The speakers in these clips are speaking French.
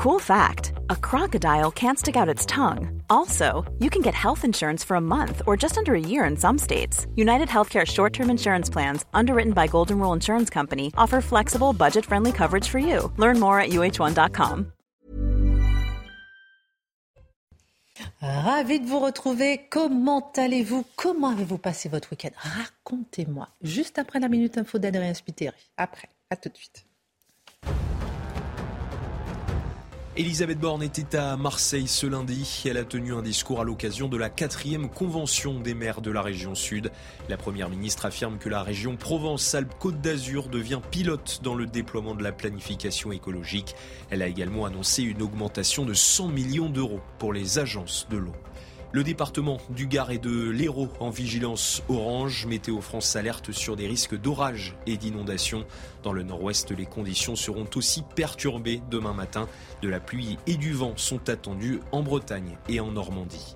Cool fact a crocodile can't stick out its tongue. Also, you can get health insurance for a month or just under a year in some states. United Healthcare short term insurance plans, underwritten by Golden Rule Insurance Company, offer flexible, budget friendly coverage for you. Learn more at uh1.com. Ravi de vous retrouver. Comment allez-vous Comment avez-vous passé votre week-end Racontez-moi. Juste après la minute info d'Adrien Spiteri. Après, à tout de suite. Elisabeth Borne était à Marseille ce lundi. Elle a tenu un discours à l'occasion de la quatrième convention des maires de la région sud. La première ministre affirme que la région Provence-Alpes-Côte d'Azur devient pilote dans le déploiement de la planification écologique. Elle a également annoncé une augmentation de 100 millions d'euros pour les agences de l'eau. Le département du Gard et de l'Hérault en vigilance orange. Météo France alerte sur des risques d'orage et d'inondation. Dans le nord-ouest, les conditions seront aussi perturbées demain matin. De la pluie et du vent sont attendus en Bretagne et en Normandie.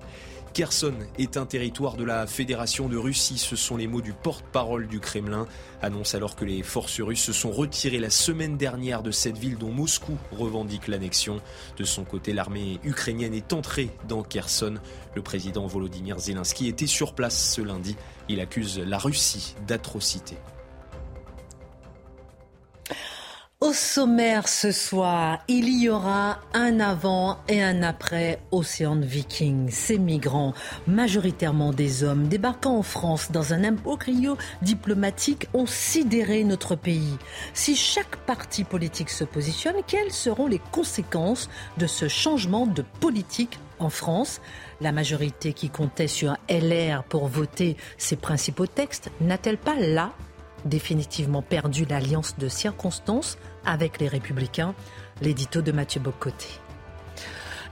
Kherson est un territoire de la Fédération de Russie, ce sont les mots du porte-parole du Kremlin, annonce alors que les forces russes se sont retirées la semaine dernière de cette ville dont Moscou revendique l'annexion. De son côté, l'armée ukrainienne est entrée dans Kherson. Le président Volodymyr Zelensky était sur place ce lundi. Il accuse la Russie d'atrocités. Au sommaire ce soir, il y aura un avant et un après Océan Viking. Ces migrants, majoritairement des hommes, débarquant en France dans un imbroglio diplomatique, ont sidéré notre pays. Si chaque parti politique se positionne, quelles seront les conséquences de ce changement de politique en France? La majorité qui comptait sur LR pour voter ses principaux textes n'a-t-elle pas là définitivement perdu l'alliance de circonstances avec les Républicains? L'édito de Mathieu Bocoté.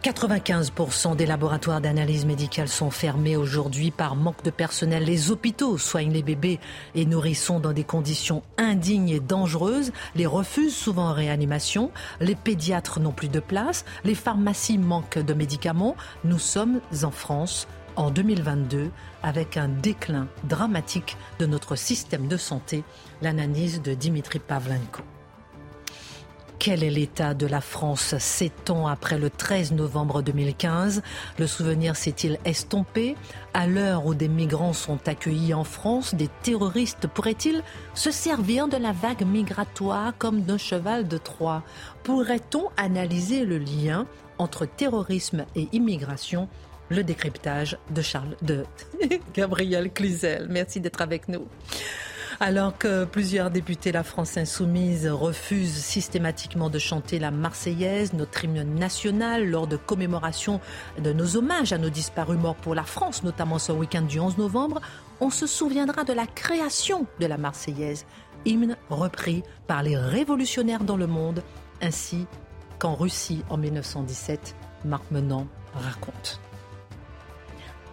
95% des laboratoires d'analyse médicale sont fermés aujourd'hui par manque de personnel. Les hôpitaux soignent les bébés et nourrissons dans des conditions indignes et dangereuses. Les refusent souvent en réanimation. Les pédiatres n'ont plus de place. Les pharmacies manquent de médicaments. Nous sommes en France en 2022 avec un déclin dramatique de notre système de santé, l'analyse de Dimitri Pavlenko. Quel est l'état de la France sept ans après le 13 novembre 2015 Le souvenir s'est-il estompé? À l'heure où des migrants sont accueillis en France, des terroristes pourraient-ils se servir de la vague migratoire comme d'un cheval de Troie? Pourrait-on analyser le lien entre terrorisme et immigration? Le décryptage de Charles de Gabriel Cluzel. Merci d'être avec nous. Alors que plusieurs députés de la France insoumise refusent systématiquement de chanter la Marseillaise, notre hymne national, lors de commémorations de nos hommages à nos disparus morts pour la France, notamment ce week-end du 11 novembre, on se souviendra de la création de la Marseillaise, hymne repris par les révolutionnaires dans le monde, ainsi qu'en Russie en 1917, Marc Menant raconte.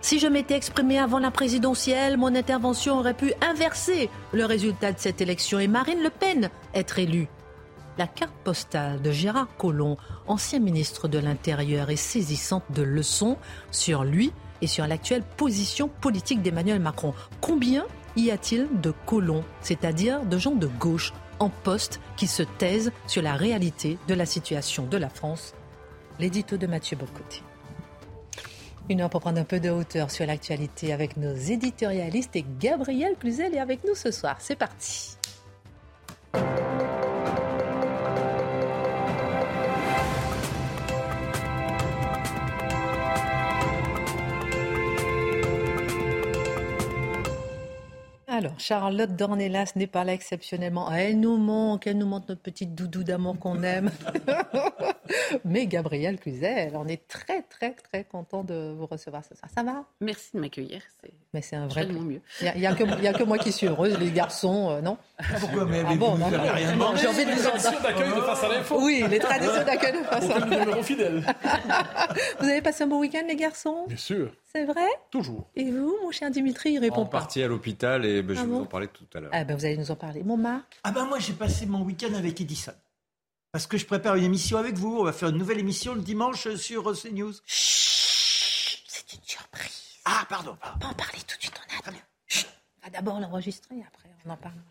Si je m'étais exprimé avant la présidentielle, mon intervention aurait pu inverser le résultat de cette élection et Marine Le Pen être élue. La carte postale de Gérard Collomb, ancien ministre de l'Intérieur, est saisissante de leçons sur lui et sur l'actuelle position politique d'Emmanuel Macron. Combien y a-t-il de colons, c'est-à-dire de gens de gauche, en poste qui se taisent sur la réalité de la situation de la France? L'édito de Mathieu Bocoté. Une heure pour prendre un peu de hauteur sur l'actualité avec nos éditorialistes et Gabriel Cluzel est avec nous ce soir. C'est parti. Alors, Charlotte Dornelas n'est pas là exceptionnellement. Elle nous manque, elle nous montre notre petite doudou d'amour qu'on aime. Mais Gabriel Cluzel, on est très, très, très content de vous recevoir ce soir. Ça va? Merci de m'accueillir. Mais c'est un vrai. mieux. Il n'y a, a, que moi qui suis heureuse, les garçons, euh, non? Pourquoi Mais ah bon, non, rien J'ai envie de vous traditions d'accueil de face à l'info. Oui, les traditions d'accueil de face à l'info. fidèle. vous avez passé un beau week-end, les garçons? Bien sûr. C'est vrai? Toujours. Et vous, mon cher Dimitri, il répond en pas. partie à l'hôpital et ben, je Ah vais bon vous en parler tout à l'heure. Ah ben, vous allez nous en parler. Mon Marc? Ah ben moi j'ai passé mon week-end avec Edison. Parce que je prépare une émission avec vous. On va faire une nouvelle émission le dimanche sur euh, CNews. Chut, c'est une surprise. Ah pardon. On va en parler tout de suite en. Chut, on va d'abord l'enregistrer, après on en parlera.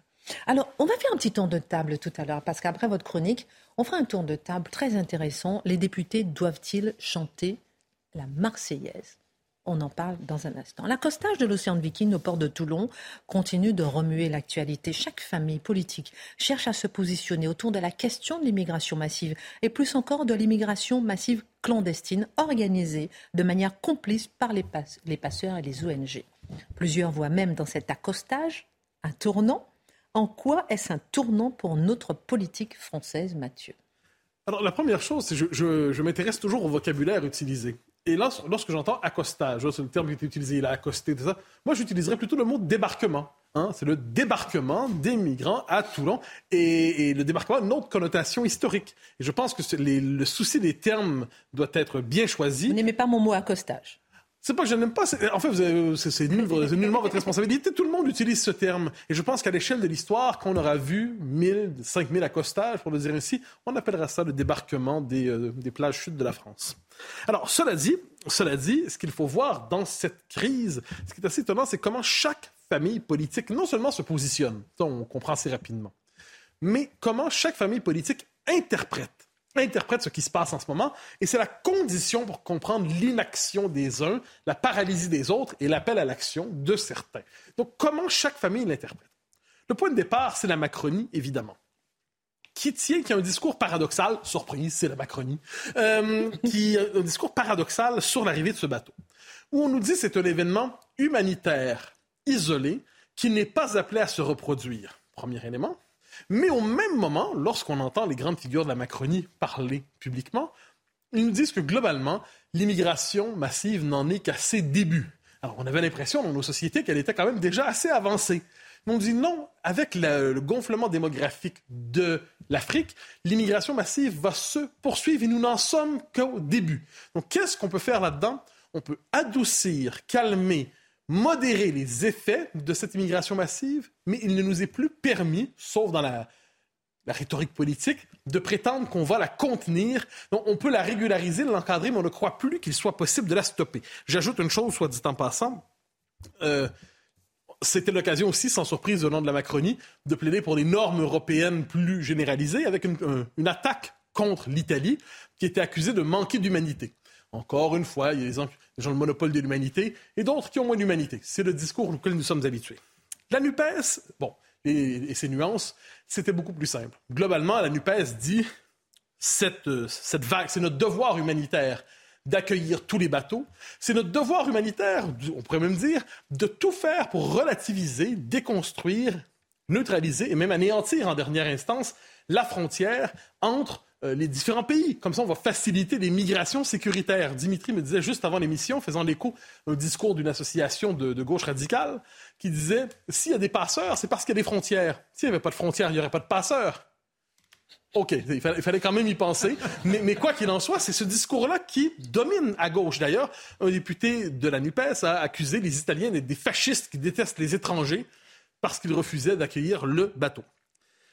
Alors, on va faire un petit tour de table tout à l'heure, parce qu'après votre chronique, On fera un tour de table très intéressant. Les députés doivent-ils chanter la Marseillaise? On en parle dans un instant. L'accostage de l'océan de Viking au port de Toulon continue de remuer l'actualité. Chaque famille politique cherche à se positionner autour de la question de l'immigration massive et plus encore de l'immigration massive clandestine organisée de manière complice par les, passeurs et les ONG. Plusieurs voient même dans cet accostage un tournant. En quoi est-ce un tournant pour notre politique française, Mathieu? Alors, la première chose, je m'intéresse toujours au vocabulaire utilisé. Et lorsque j'entends accostage, c'est le terme qui est utilisé, il a accosté, tout ça, moi j'utiliserais plutôt le mot débarquement. Hein. c'est le débarquement des migrants à Toulon et, le débarquement a une autre connotation historique. Et je pense que le souci des termes doit être bien choisi. Vous n'aimez pas mon mot accostage c'est pas que je n'aime pas. En fait, c'est nullement votre responsabilité. Tout le monde utilise ce terme. Et je pense qu'à l'échelle de l'histoire, quand on aura vu 1000, 5000 accostages, pour le dire ainsi, on appellera ça le débarquement des, euh, des plages sud de la France. Alors, cela dit, cela dit, ce qu'il faut voir dans cette crise, ce qui est assez étonnant, c'est comment chaque famille politique non seulement se positionne, on comprend assez rapidement, mais comment chaque famille politique interprète interprète ce qui se passe en ce moment, et c'est la condition pour comprendre l'inaction des uns, la paralysie des autres et l'appel à l'action de certains. Donc, comment chaque famille l'interprète? Le point de départ, c'est la Macronie, évidemment qui tient, qui a un discours paradoxal, surprise, c'est la Macronie, euh, qui a un discours paradoxal sur l'arrivée de ce bateau, où on nous dit que c'est un événement humanitaire isolé qui n'est pas appelé à se reproduire. Premier élément. Mais au même moment, lorsqu'on entend les grandes figures de la Macronie parler publiquement, ils nous disent que globalement, l'immigration massive n'en est qu'à ses débuts. Alors, on avait l'impression dans nos sociétés qu'elle était quand même déjà assez avancée. Mais on dit non, avec le, gonflement démographique de l'Afrique, l'immigration massive va se poursuivre et nous n'en sommes qu'au début. Donc, qu'est-ce qu'on peut faire là-dedans? On peut adoucir, calmer, modérer les effets de cette immigration massive, mais il ne nous est plus permis, sauf dans la, rhétorique politique, de prétendre qu'on va la contenir. On peut la régulariser, l'encadrer, mais on ne croit plus qu'il soit possible de la stopper. J'ajoute une chose, soit dit en passant. Euh, c'était l'occasion aussi, sans surprise au nom de la Macronie, de plaider pour des normes européennes plus généralisées, avec une, une attaque contre l'Italie, qui était accusée de manquer d'humanité. Encore une fois, il y a des gens, qui ont le monopole de l'humanité et d'autres qui ont moins d'humanité. C'est le discours auquel nous sommes habitués. La NUPES, bon, et, ses nuances, c'était beaucoup plus simple. Globalement, la NUPES dit cette, cette vague, c'est notre devoir humanitaire d'accueillir tous les bateaux. C'est notre devoir humanitaire, on pourrait même dire, de tout faire pour relativiser, déconstruire, neutraliser et même anéantir en dernière instance la frontière entre euh, les différents pays. Comme ça, on va faciliter les migrations sécuritaires. Dimitri me disait juste avant l'émission, faisant l'écho un discours d'une association de, gauche radicale, qui disait s'il y a des passeurs, c'est parce qu'il y a des frontières. S'il n'y avait pas de frontières, il n'y aurait pas de passeurs. OK, il fallait, quand même y penser. Mais, quoi qu'il en soit, c'est ce discours-là qui domine à gauche. D'ailleurs, un député de la NUPES a accusé les Italiens d'être des fascistes qui détestent les étrangers parce qu'ils refusaient d'accueillir le bateau.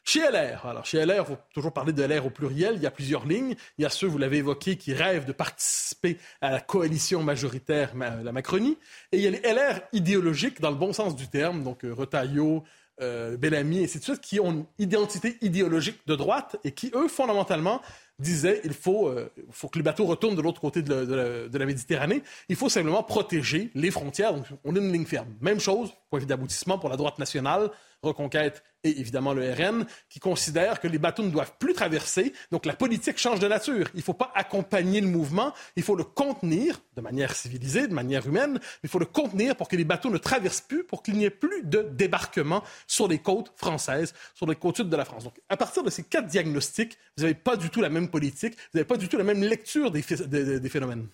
Chez LR, alors chez LR, il faut toujours parler de LR au pluriel, il y a plusieurs lignes. Il y a ceux, vous l'avez évoqué, qui rêvent de participer à la coalition majoritaire, la Macronie. Et il y a les LR idéologiques dans le bon sens du terme, donc euh, Retailleau, euh, Bellamy, et ainsi de suite, qui ont une identité idéologique de droite et qui, eux, fondamentalement, disait il faut, euh, faut que les bateaux retournent de l'autre côté de la, Méditerranée. Il faut simplement protéger les frontières. Donc, on est une ligne ferme. Même chose, point d'aboutissement pour la droite nationale, Reconquête et évidemment le RN, qui considèrent que les bateaux ne doivent plus traverser. Donc, la politique change de nature. Il ne faut pas accompagner le mouvement, il faut le contenir de manière civilisée, de manière humaine, mais il faut le contenir pour que les bateaux ne traversent plus, pour qu'il n'y ait plus de débarquement sur les côtes françaises, sur les côtes sud de la France. Donc, à partir de ces quatre diagnostics, vous n'avez pas du tout la même politique, vous n'avez pas du tout la même lecture des, des, phénomènes.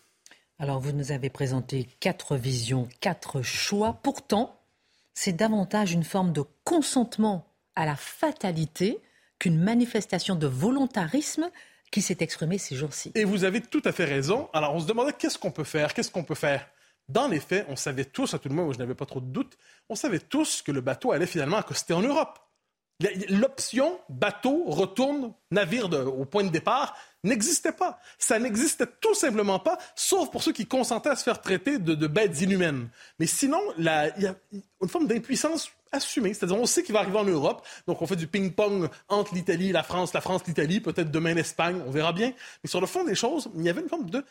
Alors, vous nous avez présenté quatre visions, quatre choix. Pourtant, c'est davantage une forme de consentement à la fatalité qu'une manifestation de volontarisme qui s'est exprimée ces jours-ci. Et vous avez tout à fait raison. Alors, on se demandait qu'est-ce qu'on peut faire, qu'est-ce qu'on peut faire? Dans les faits, on savait tous, à tout le monde, je n'avais pas trop de doutes, on savait tous que le bateau allait finalement accoster en Europe. L'option bateau retourne navire au point de départ n'existait pas. Ça n'existait tout simplement pas, sauf pour ceux qui consentaient à se faire traiter de, bêtes inhumaines. Mais sinon, il y a une forme d'impuissance assumé. C'est-à-dire, on sait qu'il va arriver en Europe, donc on fait du ping-pong entre l'Italie la France, la France, l'Italie, peut-être demain l'Espagne, on verra bien. Mais sur le fond des choses, il y avait une forme de,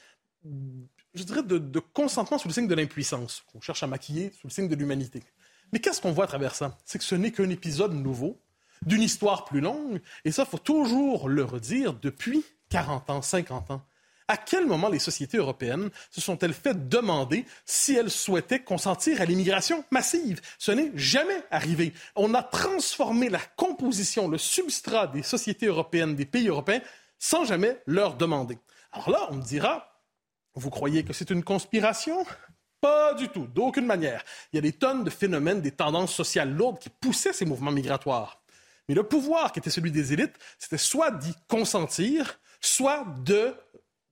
je dirais, de consentement sous le signe de l'impuissance, qu'on cherche à maquiller sous le signe de l'humanité. Mais qu'est-ce qu'on voit à travers ça? C'est que ce n'est qu'un épisode nouveau d'une histoire plus longue, et ça, faut toujours le redire, depuis 40 ans, 50 ans. À quel moment les sociétés européennes se sont-elles fait demander si elles souhaitaient consentir à l'immigration massive? Ce n'est jamais arrivé. On a transformé la composition, le substrat des sociétés européennes, des pays européens, sans jamais leur demander. Alors là, on me dira, vous croyez que c'est une conspiration? Pas du tout, d'aucune manière. Il y a des tonnes de phénomènes, des tendances sociales lourdes qui poussaient ces mouvements migratoires. Mais le pouvoir qui était celui des élites, c'était soit d'y consentir, soit de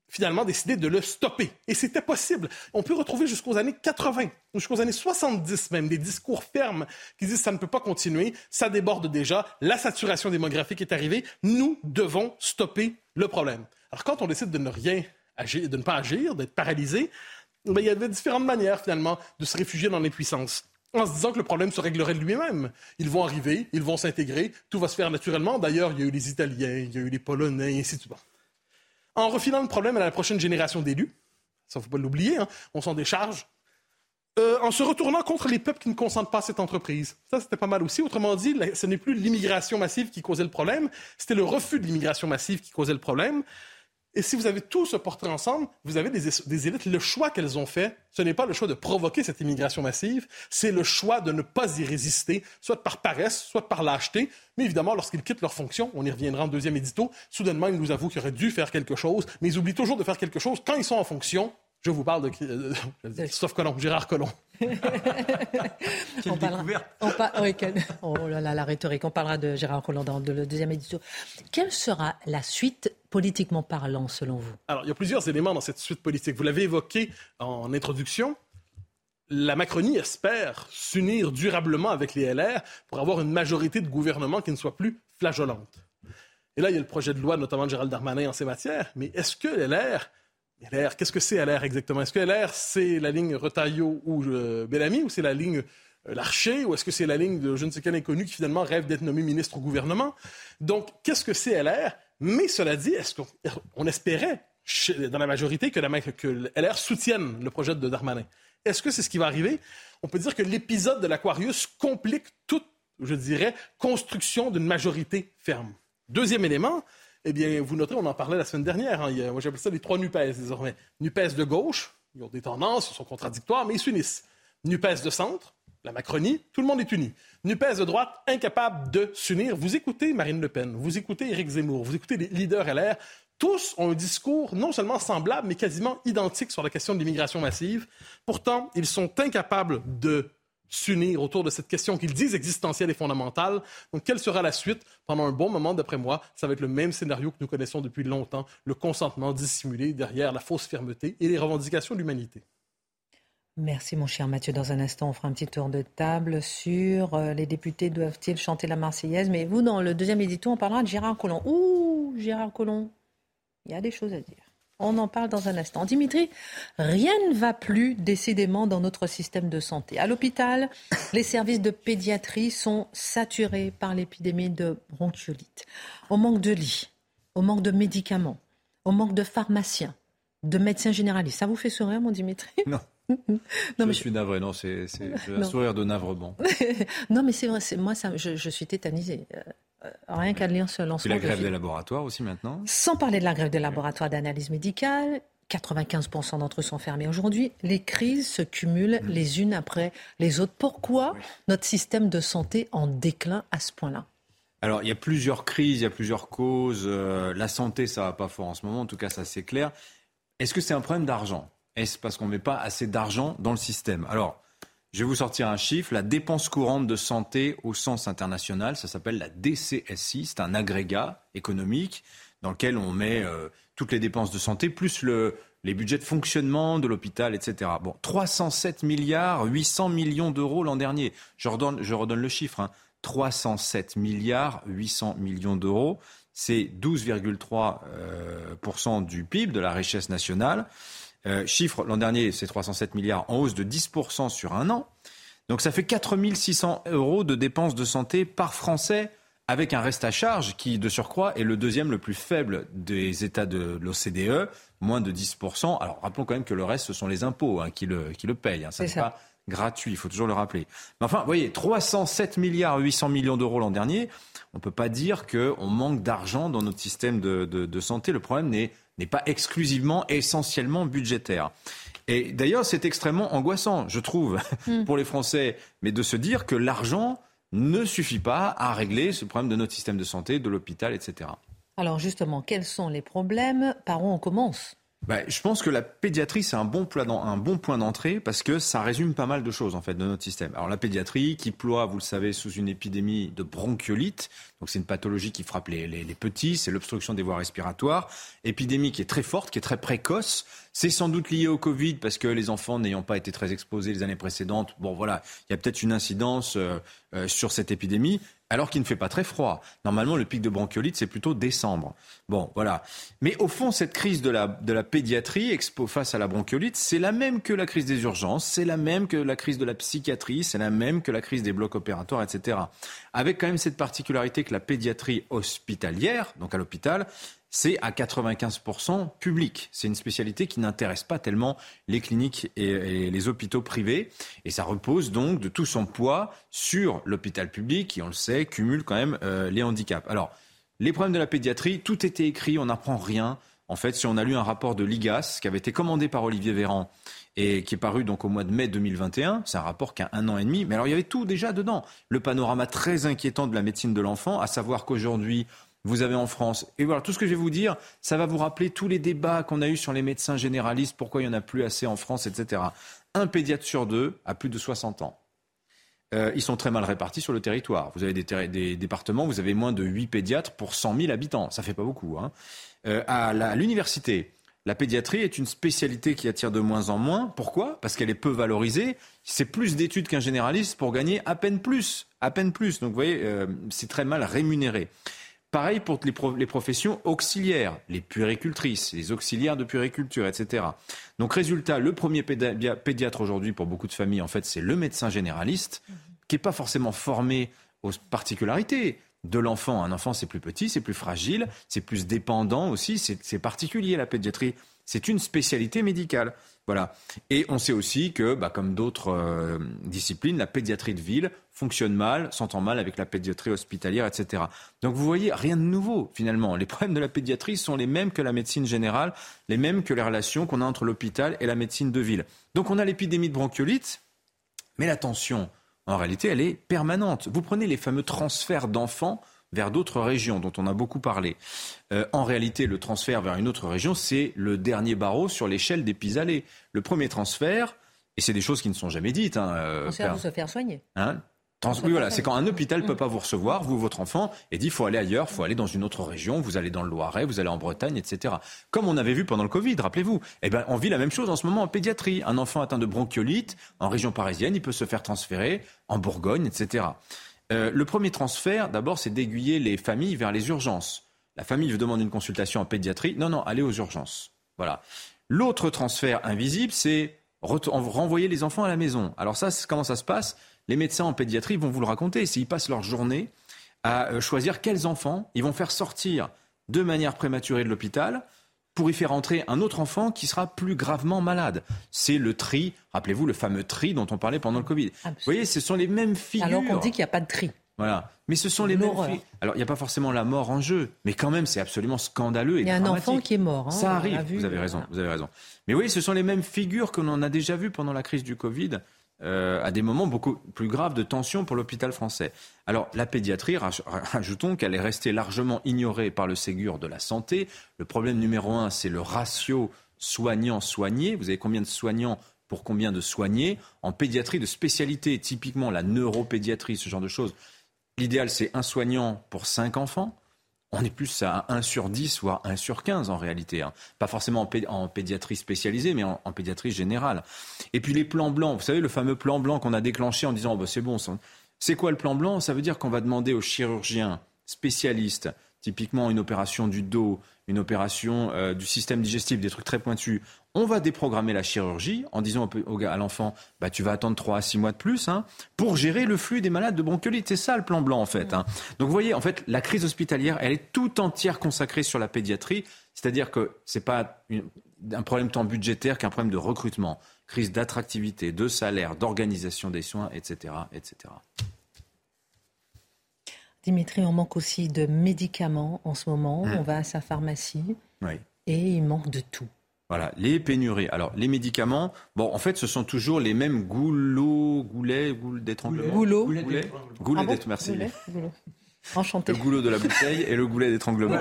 finalement décidé de le stopper. Et c'était possible. On peut retrouver jusqu'aux années 80, jusqu'aux années 70 même, des discours fermes qui disent ça ne peut pas continuer, ça déborde déjà, la saturation démographique est arrivée, nous devons stopper le problème. Alors quand on décide de ne rien agir, de ne pas agir, d'être paralysé, ben, il y avait différentes manières finalement de se réfugier dans l'impuissance en se disant que le problème se réglerait de lui-même. Ils vont arriver, ils vont s'intégrer, tout va se faire naturellement. D'ailleurs, il y a eu les Italiens, il y a eu les Polonais, et ainsi de suite en refilant le problème à la prochaine génération d'élus. Ça, ne faut pas l'oublier, hein. on s'en décharge. Euh, en se retournant contre les peuples qui ne consentent pas à cette entreprise. Ça, c'était pas mal aussi. Autrement dit, ce n'est plus l'immigration massive qui causait le problème, c'était le refus de l'immigration massive qui causait le problème. Et si vous avez tout ce portrait ensemble, vous avez des, élites. Le choix qu'elles ont fait, ce n'est pas le choix de provoquer cette immigration massive, c'est le choix de ne pas y résister, soit par paresse, soit par lâcheté. Mais évidemment, lorsqu'ils quittent leur fonction, on y reviendra en deuxième édito, soudainement, ils nous avouent qu'ils auraient dû faire quelque chose, mais ils oublient toujours de faire quelque chose quand ils sont en fonction. Je vous parle de euh, Christophe Colomb, Gérard Colomb. Quelle découverte Oh là là, la rhétorique. On parlera de Gérard Collomb dans le deuxième édition. Quelle sera la suite politiquement parlant, selon vous? Alors, il y a plusieurs éléments dans cette suite politique. Vous l'avez évoqué en introduction. La Macronie espère s'unir durablement avec les LR pour avoir une majorité de gouvernement qui ne soit plus flageolante. Et là, il y a le projet de loi, notamment de Gérald Darmanin en ces matières. Mais est-ce que LR LR, qu'est-ce que c'est LR exactement? Est-ce que LR, c'est la ligne Retailleau ou euh, Bellamy ou c'est la ligne Larcher ou est-ce que c'est la ligne de je ne sais quel inconnu qui finalement rêve d'être nommé ministre au gouvernement? Donc, qu'est-ce que c'est LR? Mais cela dit, est-ce qu'on espérait dans la majorité que, la, que LR soutienne le projet de Darmanin? Est-ce que c'est ce qui va arriver? On peut dire que l'épisode de l'Aquarius complique toute, je dirais, construction d'une majorité ferme. Deuxième élément, eh bien, vous notez, on en parlait la semaine dernière. Hein, moi, j'appelle ça les trois NUPES désormais. NUPES de gauche, ils ont des tendances, ils sont contradictoires, mais ils s'unissent. NUPES de centre, la Macronie, tout le monde est uni. NUPES de droite, incapable de s'unir. Vous écoutez Marine Le Pen, vous écoutez Éric Zemmour, vous écoutez les leaders LR. Tous ont un discours non seulement semblable, mais quasiment identique sur la question de l'immigration massive. Pourtant, ils sont incapables de s'unir autour de cette question qu'ils disent existentielle et fondamentale. Donc, quelle sera la suite? Pendant un bon moment, d'après moi, ça va être le même scénario que nous connaissons depuis longtemps, le consentement dissimulé derrière la fausse fermeté et les revendications de l'humanité. Merci mon cher Mathieu. Dans un instant, on fera un petit tour de table sur euh, les députés doivent-ils chanter la Marseillaise? Mais vous, dans le deuxième édito, on parlera de Gérard Collomb. Ouh, Gérard Collomb, il y a des choses à dire. On en parle dans un instant. Dimitri, rien ne va plus décidément dans notre système de santé. À l'hôpital, les services de pédiatrie sont saturés par l'épidémie de bronchiolite. On manque de lits, on manque de médicaments, on manque de pharmaciens, de médecins généralistes. Ça vous fait sourire, mon Dimitri? Non. Non, je suis navré, non, c'est un sourire de navrement. non, mais c'est vrai, moi, ça, je, je, suis tétanisée. Euh, rien qu'à lire ce lancement. Et la grève des laboratoires aussi maintenant Sans parler de la grève des laboratoires d'analyse médicale, 95% d'entre eux sont fermés aujourd'hui. Les crises se cumulent mm. les unes après les autres. Pourquoi notre système de santé en déclin à ce point-là? Alors, il y a plusieurs crises, il y a plusieurs causes. Euh, la santé, ça va pas fort en ce moment, en tout cas, ça c'est clair. Est-ce que c'est un problème d'argent? Est-ce parce qu'on ne met pas assez d'argent dans le système? Alors, je vais vous sortir un chiffre. La dépense courante de santé au sens international, ça s'appelle la DCSI. C'est un agrégat économique dans lequel on met euh, toutes les dépenses de santé, plus le, les budgets de fonctionnement de l'hôpital, etc. Bon, 307 milliards 800 millions d'euros l'an dernier. Je redonne, je redonne le chiffre. 307 hein. milliards 800 millions d'euros. C'est 12,3% euh, du PIB, de la richesse nationale. Euh, chiffre, l'an dernier, c'est 307 milliards en hausse de 10% sur un an. Donc ça fait 4600 euros de dépenses de santé par Français avec un reste à charge qui, de surcroît, est le deuxième le plus faible des États de l'OCDE, moins de 10%. Alors rappelons quand même que le reste, ce sont les impôts hein, qui, le, qui le payent. Hein. Ça n'est pas gratuit, il faut toujours le rappeler. Mais enfin, vous voyez, 307 milliards 800 millions d'euros l'an dernier, on ne peut pas dire qu'on manque d'argent dans notre système de, de, de santé. Le problème n'est pas exclusivement, essentiellement budgétaire. Et d'ailleurs, c'est extrêmement angoissant, je trouve, hmm. pour les Français, mais de se dire que l'argent ne suffit pas à régler ce problème de notre système de santé, de l'hôpital, etc. Alors justement, quels sont les problèmes? Par où on commence? Bah, je pense que la pédiatrie, c'est un bon, point d'entrée parce que ça résume pas mal de choses en fait de notre système. Alors la pédiatrie qui ploie, vous le savez, sous une épidémie de bronchiolite. Donc c'est une pathologie qui frappe les petits, c'est l'obstruction des voies respiratoires. Épidémie qui est très forte, qui est très précoce. C'est sans doute lié au Covid parce que les enfants n'ayant pas été très exposés les années précédentes, bon voilà, il y a peut-être une incidence euh, euh, sur cette épidémie alors qu'il ne fait pas très froid. Normalement, le pic de bronchiolite, c'est plutôt décembre. Bon, voilà. Mais au fond, cette crise de la, de la pédiatrie expo, face à la bronchiolite, c'est la même que la crise des urgences, c'est la même que la crise de la psychiatrie, c'est la même que la crise des blocs opératoires, etc. Avec quand même cette particularité que la pédiatrie hospitalière, donc à l'hôpital, c'est à 95% public. C'est une spécialité qui n'intéresse pas tellement les cliniques et, les hôpitaux privés. Et ça repose donc de tout son poids sur l'hôpital public qui, on le sait, cumule quand même euh, les handicaps. Alors, les problèmes de la pédiatrie, tout était écrit, on n'apprend rien. En fait, si on a lu un rapport de l'IGAS qui avait été commandé par Olivier Véran et qui est paru donc au mois de mai 2021, c'est un rapport qui a un an et demi, mais alors il y avait tout déjà dedans. Le panorama très inquiétant de la médecine de l'enfant, à savoir qu'aujourd'hui, vous avez en France. Et voilà, tout ce que je vais vous dire, ça va vous rappeler tous les débats qu'on a eus sur les médecins généralistes, pourquoi il n'y en a plus assez en France, etc. Un pédiatre sur deux a plus de 60 ans. Euh, ils sont très mal répartis sur le territoire. Vous avez des, départements, vous avez moins de 8 pédiatres pour 100 000 habitants. Ça fait pas beaucoup. Hein. Euh, à l'université, la pédiatrie est une spécialité qui attire de moins en moins. Pourquoi? Parce qu'elle est peu valorisée. C'est plus d'études qu'un généraliste pour gagner à peine plus. À peine plus. Donc vous voyez, euh, c'est très mal rémunéré. Pareil pour les, professions auxiliaires, les puéricultrices, les auxiliaires de puériculture, etc. Donc résultat, le premier pédiatre aujourd'hui pour beaucoup de familles, en fait, c'est le médecin généraliste, qui n'est pas forcément formé aux particularités de l'enfant. Un enfant, c'est plus petit, c'est plus fragile, c'est plus dépendant aussi, c'est particulier la pédiatrie. C'est une spécialité médicale. Voilà. Et on sait aussi que, bah, comme d'autres euh, disciplines, la pédiatrie de ville fonctionne mal, s'entend mal avec la pédiatrie hospitalière, etc. Donc vous voyez, rien de nouveau finalement. Les problèmes de la pédiatrie sont les mêmes que la médecine générale, les mêmes que les relations qu'on a entre l'hôpital et la médecine de ville. Donc on a l'épidémie de bronchiolite, mais la tension, en réalité, elle est permanente. Vous prenez les fameux transferts d'enfants vers d'autres régions dont on a beaucoup parlé. Euh, en réalité, le transfert vers une autre région, c'est le dernier barreau sur l'échelle des pis Le premier transfert, et c'est des choses qui ne sont jamais dites. Hein, euh, transfert pour se faire soigner. Hein oui, voilà, c'est quand un hôpital ne peut mm. pas vous recevoir, vous, votre enfant, et dit faut aller ailleurs, il faut aller dans une autre région, vous allez dans le Loiret, vous allez en Bretagne, etc. Comme on avait vu pendant le Covid, rappelez-vous. Eh ben, on vit la même chose en ce moment en pédiatrie. Un enfant atteint de bronchiolite en région parisienne, il peut se faire transférer en Bourgogne, etc. Euh, le premier transfert, d'abord, c'est d'aiguiller les familles vers les urgences. La famille veut demander une consultation en pédiatrie. Non, non, allez aux urgences. Voilà. L'autre transfert invisible, c'est renvoyer les enfants à la maison. Alors ça, comment ça se passe? Les médecins en pédiatrie vont vous le raconter. S'ils passent leur journée à euh, choisir quels enfants ils vont faire sortir de manière prématurée de l'hôpital pour y faire entrer un autre enfant qui sera plus gravement malade. C'est le tri, rappelez-vous le fameux tri dont on parlait pendant le Covid. Vous voyez, ce sont les mêmes figures. Alors qu'on dit qu'il n'y a pas de tri. Voilà. Mais ce sont les mêmes figures. Alors, il n'y a pas forcément la mort en jeu, mais quand même, c'est absolument scandaleux et Il y a un enfant qui est mort. Hein, Ça arrive, vous avez raison, vous avez raison. Mais oui, ce sont les mêmes figures que l'on a déjà vues pendant la crise du Covid. Euh, à des moments beaucoup plus graves de tension pour l'hôpital français. Alors la pédiatrie, rajoutons qu'elle est restée largement ignorée par le Ségur de la santé. Le problème numéro un, c'est le ratio soignants-soignés. Vous avez combien de soignants pour combien de soignés? En pédiatrie de spécialité, typiquement la neuropédiatrie, ce genre de choses, l'idéal c'est un soignant pour cinq enfants. On est plus à 1 sur 10, voire 1 sur 15 en réalité. Hein. Pas forcément en, pédiatrie spécialisée, mais en, pédiatrie générale. Et puis les plans blancs, vous savez, le fameux plan blanc qu'on a déclenché en disant bah, c'est bon, c'est quoi le plan blanc? Ça veut dire qu'on va demander aux chirurgiens spécialistes typiquement une opération du dos, une opération euh, du système digestif, des trucs très pointus, on va déprogrammer la chirurgie en disant à l'enfant, bah, tu vas attendre 3 à 6 mois de plus hein, pour gérer le flux des malades de bronchiolite. C'est ça le plan blanc en fait. Hein. Donc vous voyez, en fait, la crise hospitalière, elle est tout entière consacrée sur la pédiatrie. C'est-à-dire que ce n'est pas un problème tant budgétaire qu'un problème de recrutement, crise d'attractivité, de salaire, d'organisation des soins, etc. etc. Dimitri, on manque aussi de médicaments en ce moment. Mmh. On va à sa pharmacie et il manque de tout. Voilà, les pénuries. Alors, les médicaments, bon, en fait, ce sont toujours les mêmes goulots, goulets, goulets d'étranglement. Goulot. Goulets, goulets ah merci. Enchanté. Le goulot de la bouteille et le goulet d'étranglement.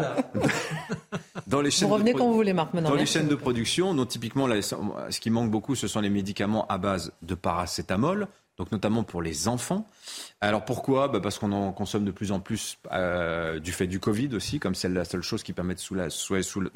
dans les chaînes vous revenez quand vous voulez, Marc. Dans les chaînes de production, dont typiquement, ce qui manque beaucoup, ce sont les médicaments à base de paracétamol, donc notamment pour les enfants. Alors pourquoi? Bah Parce qu'on en consomme de plus en plus euh, du fait du Covid aussi, comme c'est la seule chose qui permet de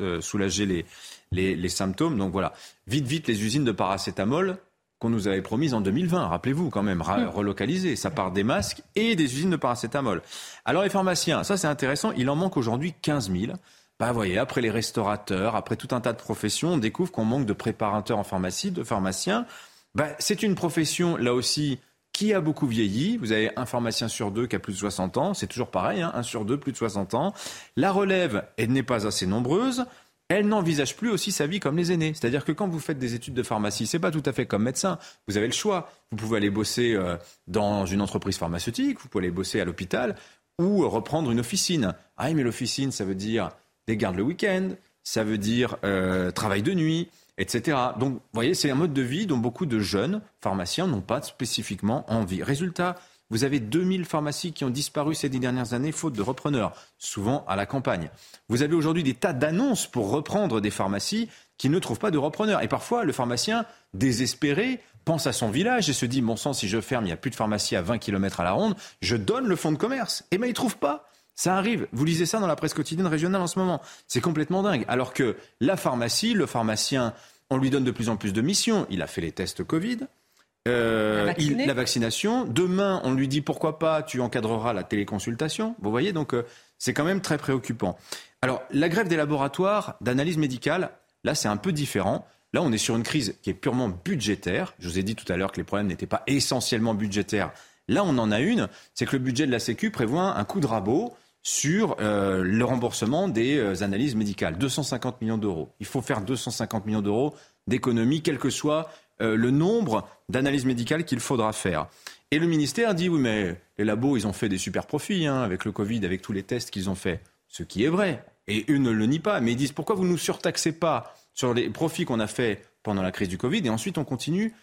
euh, soulager, les, les, les, symptômes. Donc voilà, vite, vite, les usines de paracétamol qu'on nous avait promises en 2020, rappelez-vous quand même, mm. relocalisées. Ça part des masques et des usines de paracétamol. Alors les pharmaciens, ça c'est intéressant, il en manque aujourd'hui 15 000. Bah, vous voyez, après les restaurateurs, après tout un tas de professions, on découvre qu'on manque de préparateurs en pharmacie, de pharmaciens. Bah, c'est une profession, là aussi, qui a beaucoup vieilli. Vous avez un pharmacien sur deux qui a plus de 60 ans. C'est toujours pareil, hein, un sur deux, plus de 60 ans. La relève, elle n'est pas assez nombreuse. Elle n'envisage plus aussi sa vie comme les aînés. C'est-à-dire que quand vous faites des études de pharmacie, c'est pas tout à fait comme médecin. Vous avez le choix. Vous pouvez aller bosser euh, dans une entreprise pharmaceutique, vous pouvez aller bosser à l'hôpital ou reprendre une officine. Ah, mais l'officine, ça veut dire des gardes le week-end, ça veut dire euh, travail de nuit, etc. Donc, vous voyez, c'est un mode de vie dont beaucoup de jeunes pharmaciens n'ont pas spécifiquement envie. Résultat, vous avez 2000 pharmacies qui ont disparu ces dix dernières années faute de repreneurs, souvent à la campagne. Vous avez aujourd'hui des tas d'annonces pour reprendre des pharmacies qui ne trouvent pas de repreneurs. Et parfois, le pharmacien, désespéré, pense à son village et se dit, mon sang, si je ferme, il n'y a plus de pharmacie à 20 km à la ronde, je donne le fonds de commerce. Et eh bien, il ne trouve pas. Ça arrive. Vous lisez ça dans la presse quotidienne régionale en ce moment. C'est complètement dingue. Alors que la pharmacie, le pharmacien, on lui donne de plus en plus de missions. Il a fait les tests Covid. Euh, la, vaccination. Demain, on lui dit pourquoi pas, tu encadreras la téléconsultation. Vous voyez, donc euh, c'est quand même très préoccupant. Alors, la grève des laboratoires d'analyse médicale, là, c'est un peu différent. Là, on est sur une crise qui est purement budgétaire. Je vous ai dit tout à l'heure que les problèmes n'étaient pas essentiellement budgétaires. Là, on en a une, c'est que le budget de la Sécu prévoit un coup de rabot sur euh, le remboursement des euh, analyses médicales. 250 millions d'euros. Il faut faire 250 millions d'euros d'économie, quel que soit euh, le nombre d'analyses médicales qu'il faudra faire. Et le ministère dit oui, mais les labos, ils ont fait des super profits hein, avec le Covid, avec tous les tests qu'ils ont fait. Ce qui est vrai. Et eux ne le nient pas. Mais ils disent pourquoi vous ne nous surtaxez pas sur les profits qu'on a fait pendant la crise du Covid et ensuite on continue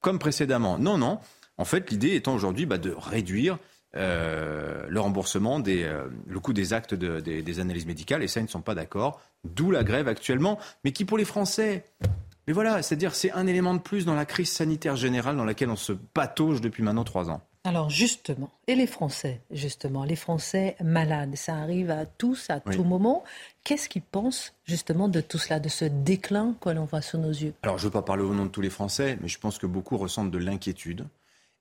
comme précédemment? Non, non. En fait, l'idée étant aujourd'hui bah, de réduire euh, le remboursement, des, euh, le coût des actes des, analyses médicales, et ça, ils ne sont pas d'accord, d'où la grève actuellement, mais qui pour les Français, mais voilà, c'est-à-dire c'est un élément de plus dans la crise sanitaire générale dans laquelle on se patauge depuis maintenant trois ans. Alors justement, et les Français, justement, les Français malades, ça arrive à tous, à tout moment. Qu'est-ce qu'ils pensent justement de tout cela, de ce déclin que l'on voit sous nos yeux? Alors je ne veux pas parler au nom de tous les Français, mais je pense que beaucoup ressentent de l'inquiétude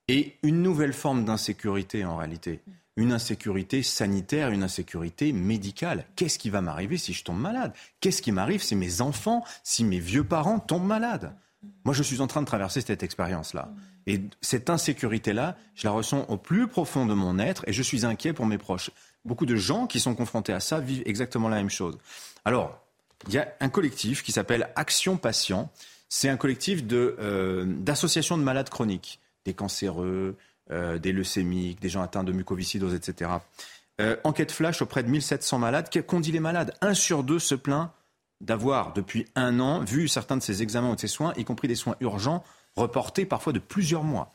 et une nouvelle forme d'insécurité en réalité. Une insécurité sanitaire, une insécurité médicale. Qu'est-ce qui va m'arriver si je tombe malade? Qu'est-ce qui m'arrive si mes enfants, si mes vieux parents tombent malades? Moi, je suis en train de traverser cette expérience-là. Et cette insécurité-là, je la ressens au plus profond de mon être et je suis inquiet pour mes proches. Beaucoup de gens qui sont confrontés à ça vivent exactement la même chose. Alors, il y a un collectif qui s'appelle Action Patient. C'est un collectif euh, d'associations de malades chroniques des cancéreux, euh, des leucémiques, des gens atteints de mucoviscidose, etc. Euh, enquête flash auprès de 1700 malades. Qu'ont dit les malades? Un sur deux se plaint d'avoir, depuis un an, vu certains de ces examens ou de ces soins, y compris des soins urgents, reportés parfois de plusieurs mois.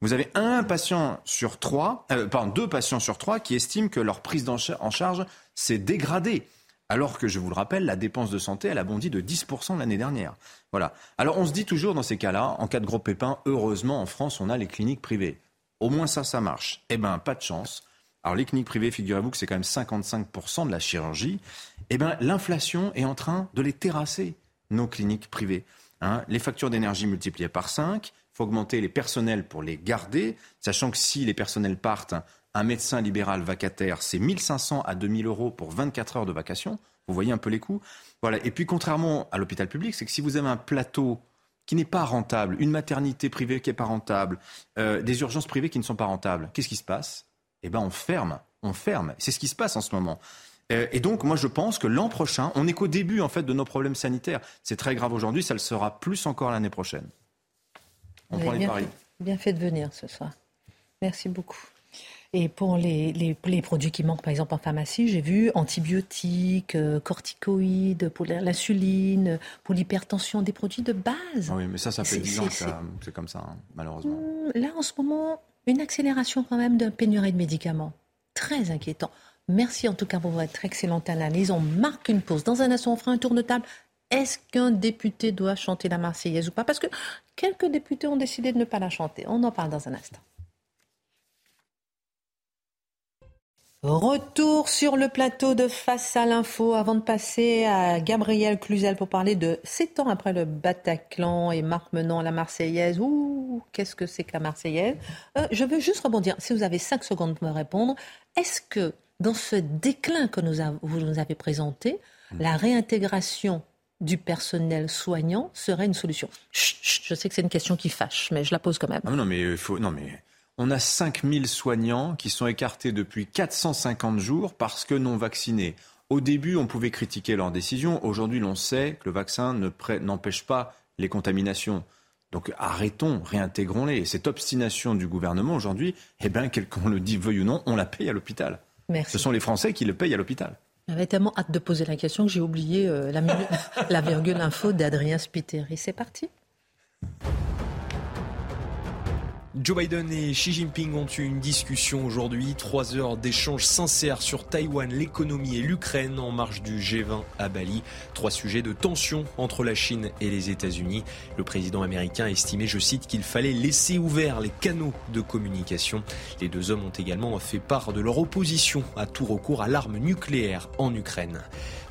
Vous avez un patient sur trois, euh, deux patients sur trois qui estiment que leur prise en charge s'est dégradée. Alors que, je vous le rappelle, la dépense de santé, elle a bondi de 10% l'année dernière. Voilà. Alors on se dit toujours dans ces cas-là, en cas de gros pépin, heureusement en France, on a les cliniques privées. Au moins ça, ça marche. Eh bien, pas de chance. Alors les cliniques privées, figurez-vous que c'est quand même 55% de la chirurgie. Eh bien, l'inflation est en train de les terrasser, nos cliniques privées. Hein. les factures d'énergie multipliées par 5, faut augmenter les personnels pour les garder, sachant que si les personnels partent, un médecin libéral vacataire, c'est 1500 à 2000 euros pour 24 heures de vacation. Vous voyez un peu les coûts. Voilà. Et puis, contrairement à l'hôpital public, c'est que si vous avez un plateau qui n'est pas rentable, une maternité privée qui n'est pas rentable, euh, des urgences privées qui ne sont pas rentables, qu'est-ce qui se passe? Eh bien, on ferme. On ferme. C'est ce qui se passe en ce moment. Euh, et donc, moi, je pense que l'an prochain, on n'est qu'au début, en fait, de nos problèmes sanitaires. C'est très grave aujourd'hui, ça le sera plus encore l'année prochaine. On prend les paris. bien fait de venir ce soir. Merci beaucoup. Et pour les, les, produits qui manquent, par exemple en pharmacie, j'ai vu antibiotiques, euh, corticoïdes, pour l'insuline, pour l'hypertension, des produits de base. Ah oui, mais ça, ça fait 10 ans que c'est comme ça, hein, malheureusement. Hum, là, en ce moment, une accélération quand même d'un pénurie de médicaments. Très inquiétant. Merci en tout cas pour votre excellente analyse. On marque une pause. Dans un instant, on fera un tour de table. Est-ce qu'un député doit chanter la Marseillaise ou pas? Parce que quelques députés ont décidé de ne pas la chanter. On en parle dans un instant. Retour sur le plateau de Face à l'info avant de passer à Gabriel Cluzel pour parler de sept ans après le Bataclan et Marc Menon la Marseillaise. Ouh, qu'est-ce que c'est que la Marseillaise? Euh, Je veux juste rebondir, si vous avez cinq secondes pour me répondre, est-ce que dans ce déclin que vous nous avez présenté, la réintégration du personnel soignant serait une solution Je sais que c'est une question qui fâche, mais je la pose quand même. Ah non, mais il faut... Non, mais on a 5000 soignants qui sont écartés depuis 450 jours parce que non vaccinés. Au début, on pouvait critiquer leur décision. Aujourd'hui, l'on sait que le vaccin n'empêche pas les contaminations. Donc arrêtons, réintégrons-les. Et cette obstination du gouvernement aujourd'hui, eh bien, qu'on le dit veuille ou non, on la paye à l'hôpital. Ce sont les Français qui le payent à l'hôpital. J'avais tellement hâte de poser la question que j'ai oublié euh, la, la virgule info d'Adrien Spiteri. C'est parti. Joe Biden et Xi Jinping ont eu une discussion aujourd'hui, trois heures d'échanges sincères sur Taïwan, l'économie et l'Ukraine en marge du G20 à Bali. Trois sujets de tension entre la Chine et les États-Unis. Le président américain a estimé, je cite, qu'il fallait laisser ouverts les canaux de communication. Les deux hommes ont également fait part de leur opposition à tout recours à l'arme nucléaire en Ukraine.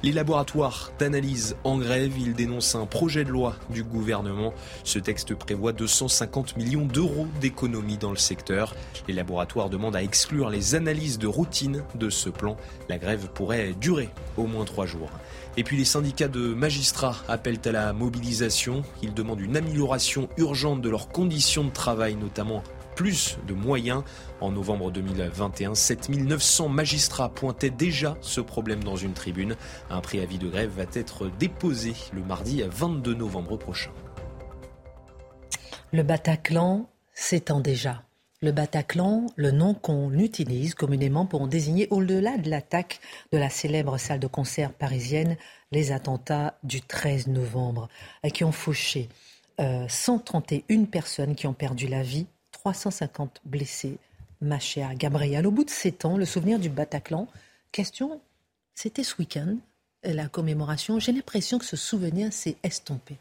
Les laboratoires d'analyse en grève, ils dénoncent un projet de loi du gouvernement. Ce texte prévoit 250 millions d'euros d'économies dans le secteur. Les laboratoires demandent à exclure les analyses de routine de ce plan. La grève pourrait durer au moins trois jours. Et puis les syndicats de magistrats appellent à la mobilisation. Ils demandent une amélioration urgente de leurs conditions de travail, notamment plus de moyens. En novembre 2021, 7900 magistrats pointaient déjà ce problème dans une tribune. Un préavis de grève va être déposé le mardi 22 novembre prochain. Le Bataclan s'étend déjà. Le Bataclan, le nom qu'on utilise communément pour désigner, au-delà de l'attaque de la célèbre salle de concert parisienne, les attentats du 13 novembre, qui ont fauché 131 euh, personnes qui ont perdu la vie 350 blessés, ma chère Gabrielle. Au bout de sept ans, le souvenir du Bataclan, question, c'était ce week-end, la commémoration. J'ai l'impression que ce souvenir s'est estompé.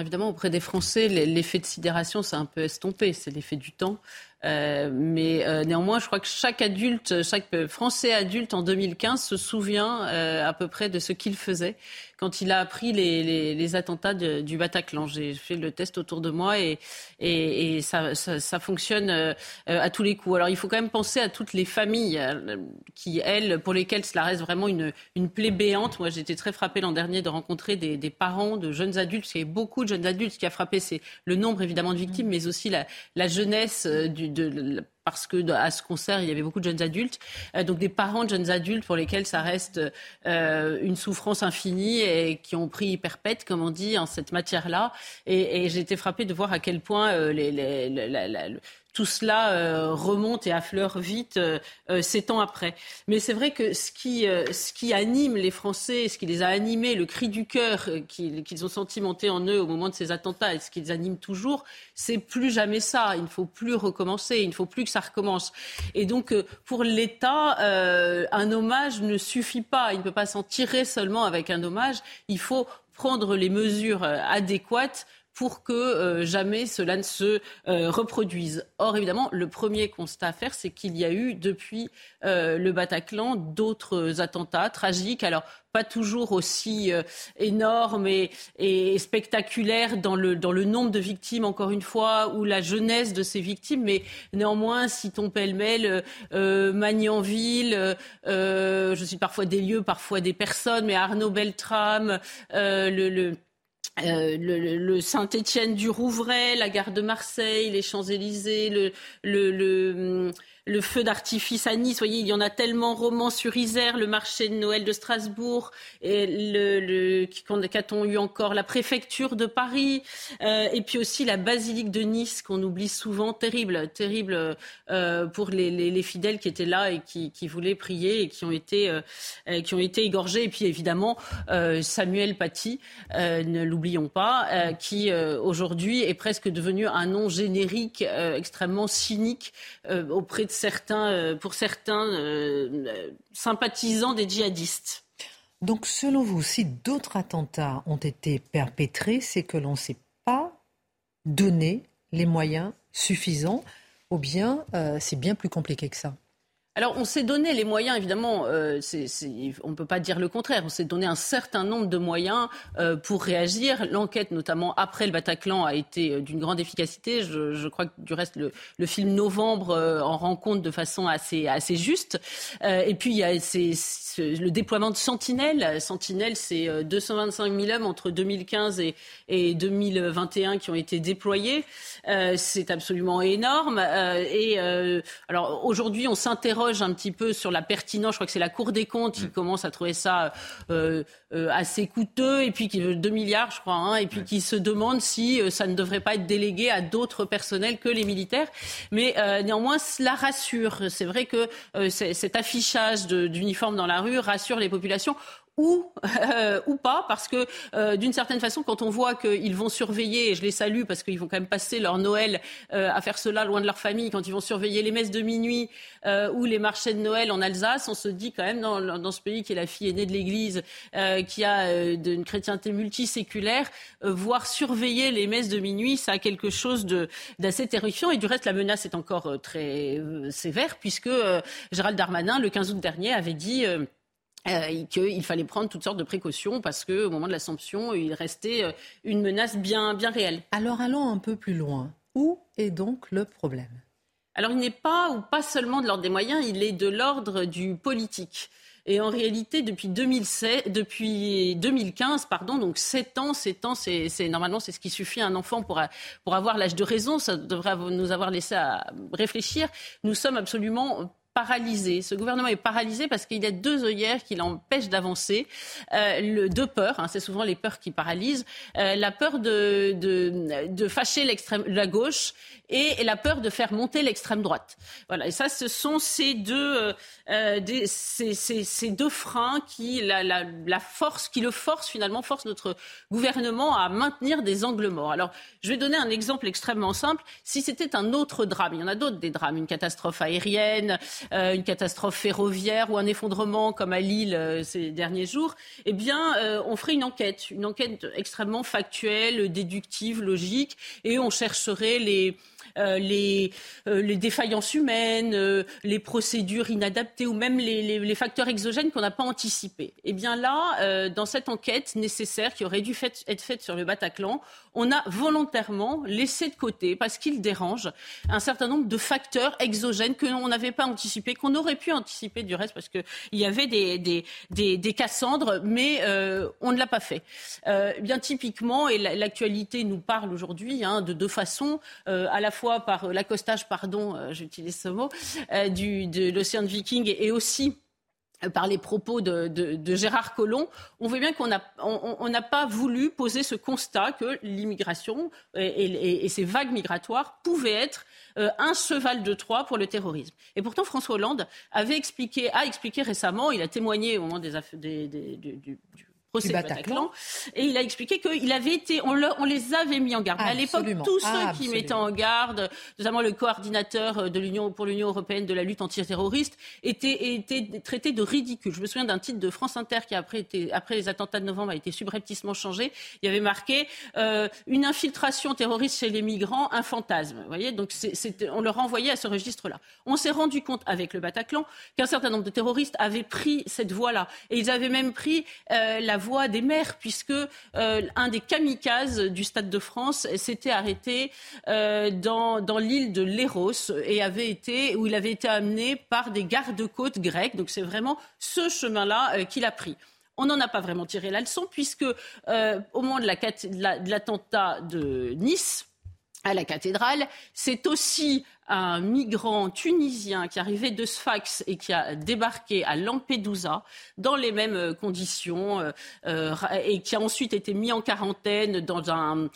Évidemment, auprès des Français, l'effet de sidération s'est un peu estompé. C'est l'effet du temps. Euh, mais euh, néanmoins, je crois que chaque adulte, chaque Français adulte en 2015 se souvient euh, à peu près de ce qu'il faisait quand il a appris les, attentats du Bataclan. J'ai fait le test autour de moi et, ça, fonctionne euh, à tous les coups. Alors il faut quand même penser à toutes les familles euh, qui, elles, pour lesquelles cela reste vraiment une, une plaie béante. Moi, été très frappée l'an dernier de rencontrer des, parents de jeunes adultes. Il y a beaucoup de jeunes adultes. Ce qui a frappé, c'est le nombre évidemment de victimes, mais aussi la, la jeunesse euh, du, parce que à ce concert, il y avait beaucoup de jeunes adultes, euh, donc des parents de jeunes adultes pour lesquels ça reste euh, une souffrance infinie et qui ont pris perpète, comme on dit, en cette matière-là. Et, et j'ai été frappée de voir à quel point euh, les, tout cela euh, remonte et affleure vite euh, euh, sept ans après. Mais c'est vrai que ce qui, ce qui anime les Français, ce qui les a animés, le cri du cœur qu'ils ont senti monter en eux au moment de ces attentats et ce qui les anime toujours, c'est plus jamais ça. Il ne faut plus recommencer, il ne faut plus que ça recommence. Et donc, pour l'État, un hommage ne suffit pas. Il ne peut pas s'en tirer seulement avec un hommage. Il faut prendre les mesures adéquates pour que jamais cela ne se reproduise. Or, évidemment, le premier constat à faire, c'est qu'il y a eu depuis le Bataclan d'autres attentats tragiques. Alors, pas toujours aussi euh, énorme et, et, spectaculaire dans le, dans le nombre de victimes, encore une fois, ou la jeunesse de ces victimes, mais néanmoins, citons pêle-mêle euh, euh Magnanville, euh, je suis parfois des lieux, parfois des personnes, mais Arnaud Beltrame, euh, le, le euh, le, Saint-Étienne du Rouvray, la gare de Marseille, les Champs-Élysées, le, feu d'artifice à Nice. Vous voyez, il y en a tellement. Romans sur Isère, le marché de Noël de Strasbourg, qu'a-t-on eu encore La préfecture de Paris, euh, et puis aussi la basilique de Nice qu'on oublie souvent. Terrible, terrible euh, pour les, les, les, fidèles qui étaient là et qui, voulaient prier et qui ont été, qui ont été égorgés. Et puis évidemment Samuel Paty, ne l'oublions pas, qui aujourd'hui est presque devenu un nom générique extrêmement cynique auprès de certains, euh, pour certains euh, sympathisants des djihadistes. Donc, selon vous, si d'autres attentats ont été perpétrés, c'est que l'on ne s'est pas donné les moyens suffisants, ou bien euh, c'est bien plus compliqué que ça? Alors, on s'est donné les moyens, évidemment, euh, on ne peut pas dire le contraire, on s'est donné un certain nombre de moyens euh, pour réagir. L'enquête, notamment après le Bataclan, a été euh, d'une grande efficacité. Je, crois que, du reste, le, film Novembre en rend compte de façon assez, juste. Et puis, il y a le déploiement de Sentinelle. Sentinelle, c'est 225 000 hommes entre 2015 et, et 2021 qui ont été déployés. c'est absolument énorme. et alors, aujourd'hui, on s'interroge un petit peu sur la pertinence. Je crois que c'est la Cour des comptes qui mm. commence à trouver ça euh, euh, assez coûteux, et puis qui 2 milliards, je crois, hein, et puis qui se demande si euh, ça ne devrait pas être délégué à d'autres personnels que les militaires. Mais néanmoins, cela rassure. C'est vrai que cet affichage d'uniformes dans la rue rassure les populations ou, euh, ou pas, parce que euh, d'une certaine façon, quand on voit qu'ils vont surveiller, et je les salue parce qu'ils vont quand même passer leur Noël euh, à faire cela loin de leur famille, quand ils vont surveiller les messes de minuit ou les marchés de Noël en Alsace, on se dit quand même dans, dans ce pays qui est la fille aînée de l'Église, qui a une chrétienté multiséculaire, voir surveiller les messes de minuit, ça a quelque chose d'assez terrifiant. Et du reste, la menace est encore très sévère, puisque Gérald Darmanin, le 15 août dernier, avait dit euh, qu'il fallait prendre toutes sortes de précautions parce qu'au moment de l'Assomption, il restait euh, une menace bien, bien réelle. Alors allons un peu plus loin. Où est donc le problème? Alors il n'est pas ou pas seulement de l'ordre des moyens, il est de l'ordre du politique. Et en réalité, depuis, 2016, depuis 2015, pardon, donc 7 ans, 7 ans, c'est, normalement c'est ce qui suffit à un enfant pour, pour avoir l'âge de raison. Ça devrait nous avoir laissé à réfléchir. Nous sommes absolument paralysé. Ce gouvernement est paralysé parce qu'il y a deux œillères qui l'empêchent d'avancer. Euh, deux peurs, hein, c'est souvent les peurs qui paralysent. Euh, la peur de, de, fâcher la gauche et la peur de faire monter l'extrême droite. Voilà. Et ça, ce sont ces deux, euh, ces, deux freins qui, la, force, qui le force finalement, force notre gouvernement à maintenir des angles morts. Alors, je vais donner un exemple extrêmement simple. Si c'était un autre drame, il y en a d'autres des drames, une catastrophe aérienne, euh, une catastrophe ferroviaire ou un effondrement comme à Lille euh, ces derniers jours, eh bien, euh, on ferait une enquête, une enquête extrêmement factuelle, déductive, logique, et on chercherait les les, euh, les, défaillances humaines, euh, les procédures inadaptées ou même les, facteurs exogènes qu'on n'a pas anticipés. Eh bien là, dans cette enquête nécessaire qui aurait dû être faite sur le Bataclan, on a volontairement laissé de côté, parce qu'il dérange, un certain nombre de facteurs exogènes que l'on n'avait pas anticipés, qu'on aurait pu anticiper du reste, parce qu'il y avait des, des, Cassandres, mais euh, on ne l'a pas fait. Euh, bien typiquement, et l'actualité nous parle aujourd'hui hein, de deux façons, euh, à la fois par l'accostage, pardon, euh, j'utilise ce mot, euh, de l'océan Viking et aussi par les propos de, Gérard Collomb, on voit bien qu'on n'a pas voulu poser ce constat que l'immigration et, et, ces vagues migratoires pouvaient être euh, un cheval de Troie pour le terrorisme. Et pourtant, François Hollande avait expliqué, a expliqué récemment, il a témoigné au moment des, des, du procès du Bataclan. Et il a expliqué qu'il avait été, on, on, les avait mis en garde. à l'époque, tous ceux qui mettaient en garde, notamment le coordinateur de l'Union pour l'Union européenne de la lutte antiterroriste, étaient, étaient traités de ridicule. Je me souviens d'un titre de France Inter qui après, été, après les attentats de novembre a été subrepticement changé. Il y avait marqué euh, une infiltration terroriste chez les migrants, un fantasme. Vous voyez, donc on le renvoyait à ce registre-là. On s'est rendu compte avec le Bataclan qu'un certain nombre de terroristes avaient pris cette voie-là, et ils avaient même pris euh, la voie des mers, puisque euh, un des kamikazes du Stade de France s'était arrêté dans, dans l'île de Léros et avait été où il avait été amené par des gardes-côtes grecs. Donc c'est vraiment ce chemin-là qu'il a pris on n'en a pas vraiment tiré la leçon, puisque au moment de l'attentat de Nice, à la cathédrale. C'est aussi un migrant tunisien qui arrivait de Sfax et qui a débarqué à Lampedusa dans les mêmes euh, conditions euh, euh, et qui a ensuite été mis en quarantaine dans un,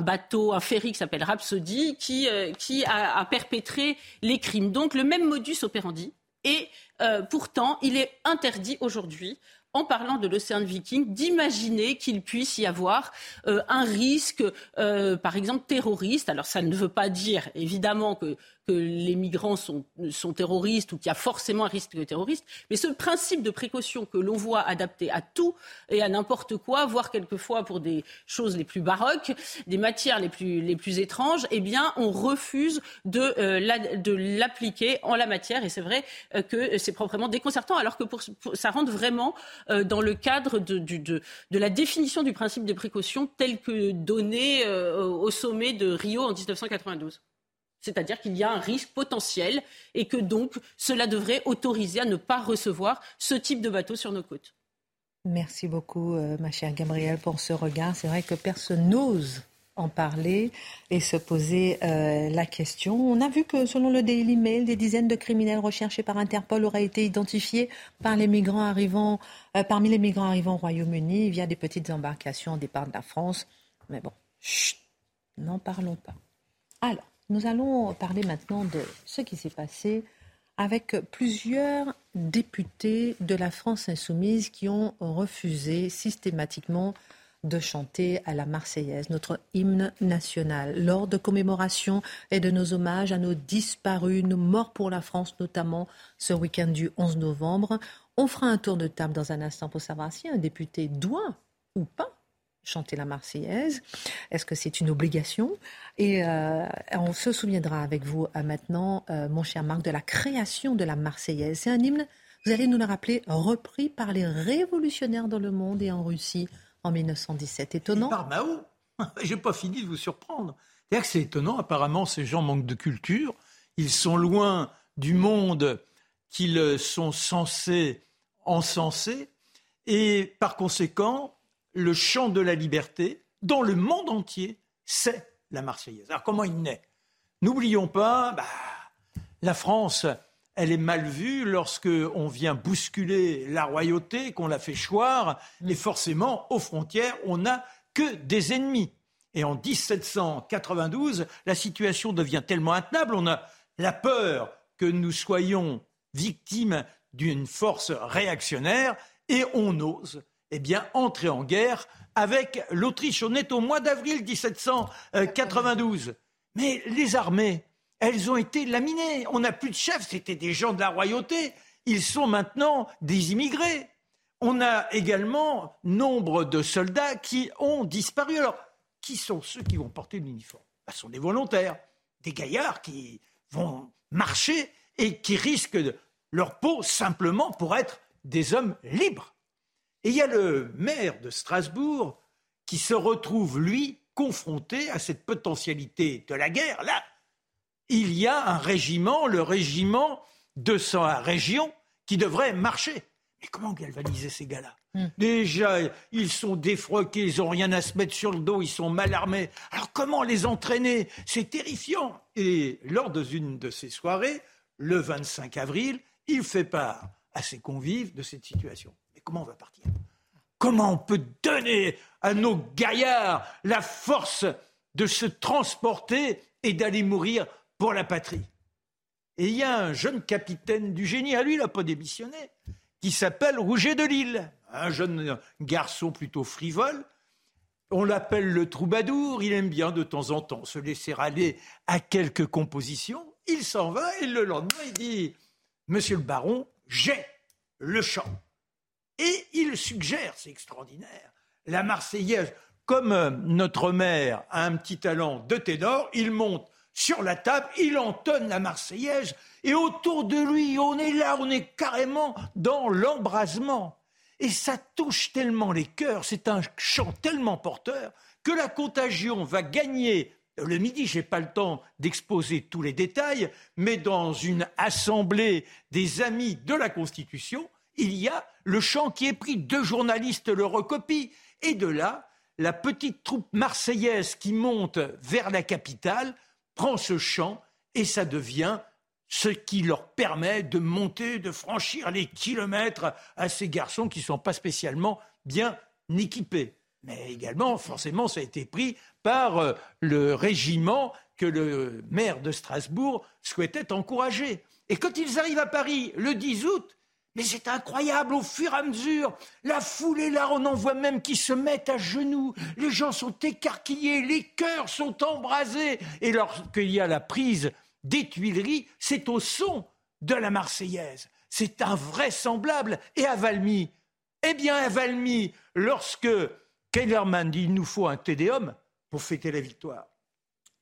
bateau, un ferry qui s'appelle Rhapsody, qui, qui a, perpétré les crimes. Donc le même modus operandi. Et pourtant, il est interdit aujourd'hui en parlant de l'océan Viking, d'imaginer qu'il puisse y avoir euh, un risque, euh, par exemple, terroriste. Alors ça ne veut pas dire, évidemment, que les migrants sont, terroristes ou qu'il y a forcément un risque terroriste, mais ce principe de précaution que l'on voit adapté à tout et à n'importe quoi, voire quelquefois pour des choses les plus baroques, des matières les plus, les plus étranges, eh bien, on refuse de, euh, l'appliquer en la matière. Et c'est vrai que c'est proprement déconcertant, alors que pour, ça rentre vraiment euh, dans le cadre de, la définition du principe de précaution tel que donné au sommet de Rio en 1992. C'est-à-dire qu'il y a un risque potentiel et que donc cela devrait autoriser à ne pas recevoir ce type de bateau sur nos côtes. Merci beaucoup, euh, ma chère Gabrielle, pour ce regard. C'est vrai que personne n'ose en parler et se poser euh, la question. On a vu que selon le Daily Mail, des dizaines de criminels recherchés par Interpol auraient été identifiés par les migrants arrivant, euh, parmi les migrants arrivant au Royaume-Uni via des petites embarcations au départ de la France. Mais bon, n'en parlons pas. Alors, nous allons parler maintenant de ce qui s'est passé avec plusieurs députés de la France insoumise qui ont refusé systématiquement de chanter à la Marseillaise, notre hymne national, lors de commémorations et de nos hommages à nos disparus, nos morts pour la France, notamment ce week-end du 11 novembre. On fera un tour de table dans un instant pour savoir si un député doit ou pas chanter la Marseillaise Est-ce que c'est une obligation? Et euh, on se souviendra avec vous euh, maintenant, euh, mon cher Marc, de la création de la Marseillaise. C'est un hymne, vous allez nous le rappeler, repris par les révolutionnaires dans le monde et en Russie en 1917. Étonnant. par Mao J'ai pas fini de vous surprendre. cest étonnant. Apparemment, ces gens manquent de culture. Ils sont loin du monde qu'ils sont censés encenser. Et par conséquent, le chant de la liberté dans le monde entier, c'est la Marseillaise. Alors comment il naît? N'oublions pas, bah, la France, elle est mal vue lorsque on vient bousculer la royauté, qu'on la fait choir, et forcément, aux frontières, on n'a que des ennemis. Et en 1792, la situation devient tellement intenable, on a la peur que nous soyons victimes d'une force réactionnaire, et on ose eh bien, entrer en guerre avec l'Autriche. On est au mois d'avril 1792. Mais les armées, elles ont été laminées. On n'a plus de chefs, c'était des gens de la royauté. Ils sont maintenant des immigrés. On a également nombre de soldats qui ont disparu. Alors, qui sont ceux qui vont porter l'uniforme Ce sont des volontaires, des gaillards qui vont marcher et qui risquent leur peau simplement pour être des hommes libres. Et il y a le maire de Strasbourg qui se retrouve, lui, confronté à cette potentialité de la guerre. Là, il y a un régiment, le régiment de sa région, qui devrait marcher. Mais comment galvaniser ces gars-là hmm. Déjà, ils sont défroqués, ils n'ont rien à se mettre sur le dos, ils sont mal armés. Alors comment les entraîner C'est terrifiant. Et lors d'une de ces soirées, le 25 avril, il fait part à ses convives de cette situation comment on va partir Comment on peut donner à nos gaillards la force de se transporter et d'aller mourir pour la patrie Et il y a un jeune capitaine du génie, à lui, il n'a pas démissionné, qui s'appelle Rouget de Lille. un jeune garçon plutôt frivole. On l'appelle le troubadour, il aime bien de temps en temps se laisser aller à quelques compositions. Il s'en va et le lendemain il dit Monsieur le baron, j'ai le chant. Et il suggère, c'est extraordinaire, la Marseillaise. Comme euh, notre maire a un petit talent de ténor, il monte sur la table, il entonne la Marseillaise, et autour de lui, on est là, on est carrément dans l'embrasement. Et ça touche tellement les cœurs, c'est un chant tellement porteur, que la contagion va gagner le midi, je n'ai pas le temps d'exposer tous les détails, mais dans une assemblée des amis de la Constitution, il y a le chant qui est pris, deux journalistes le recopient, et de là, la petite troupe marseillaise qui monte vers la capitale prend ce chant et ça devient ce qui leur permet de monter, de franchir les kilomètres à ces garçons qui ne sont pas spécialement bien équipés. Mais également, forcément, ça a été pris par euh, le régiment que le maire de Strasbourg souhaitait encourager. Et quand ils arrivent à Paris le 10 août, mais c'est incroyable, au fur et à mesure, la foule est là, on en voit même qui se mettent à genoux, les gens sont écarquillés, les cœurs sont embrasés. Et lorsqu'il y a la prise des Tuileries, c'est au son de la Marseillaise. C'est invraisemblable. Et à Valmy, eh bien à Valmy, lorsque Kellerman dit il nous faut un tédéum pour fêter la victoire,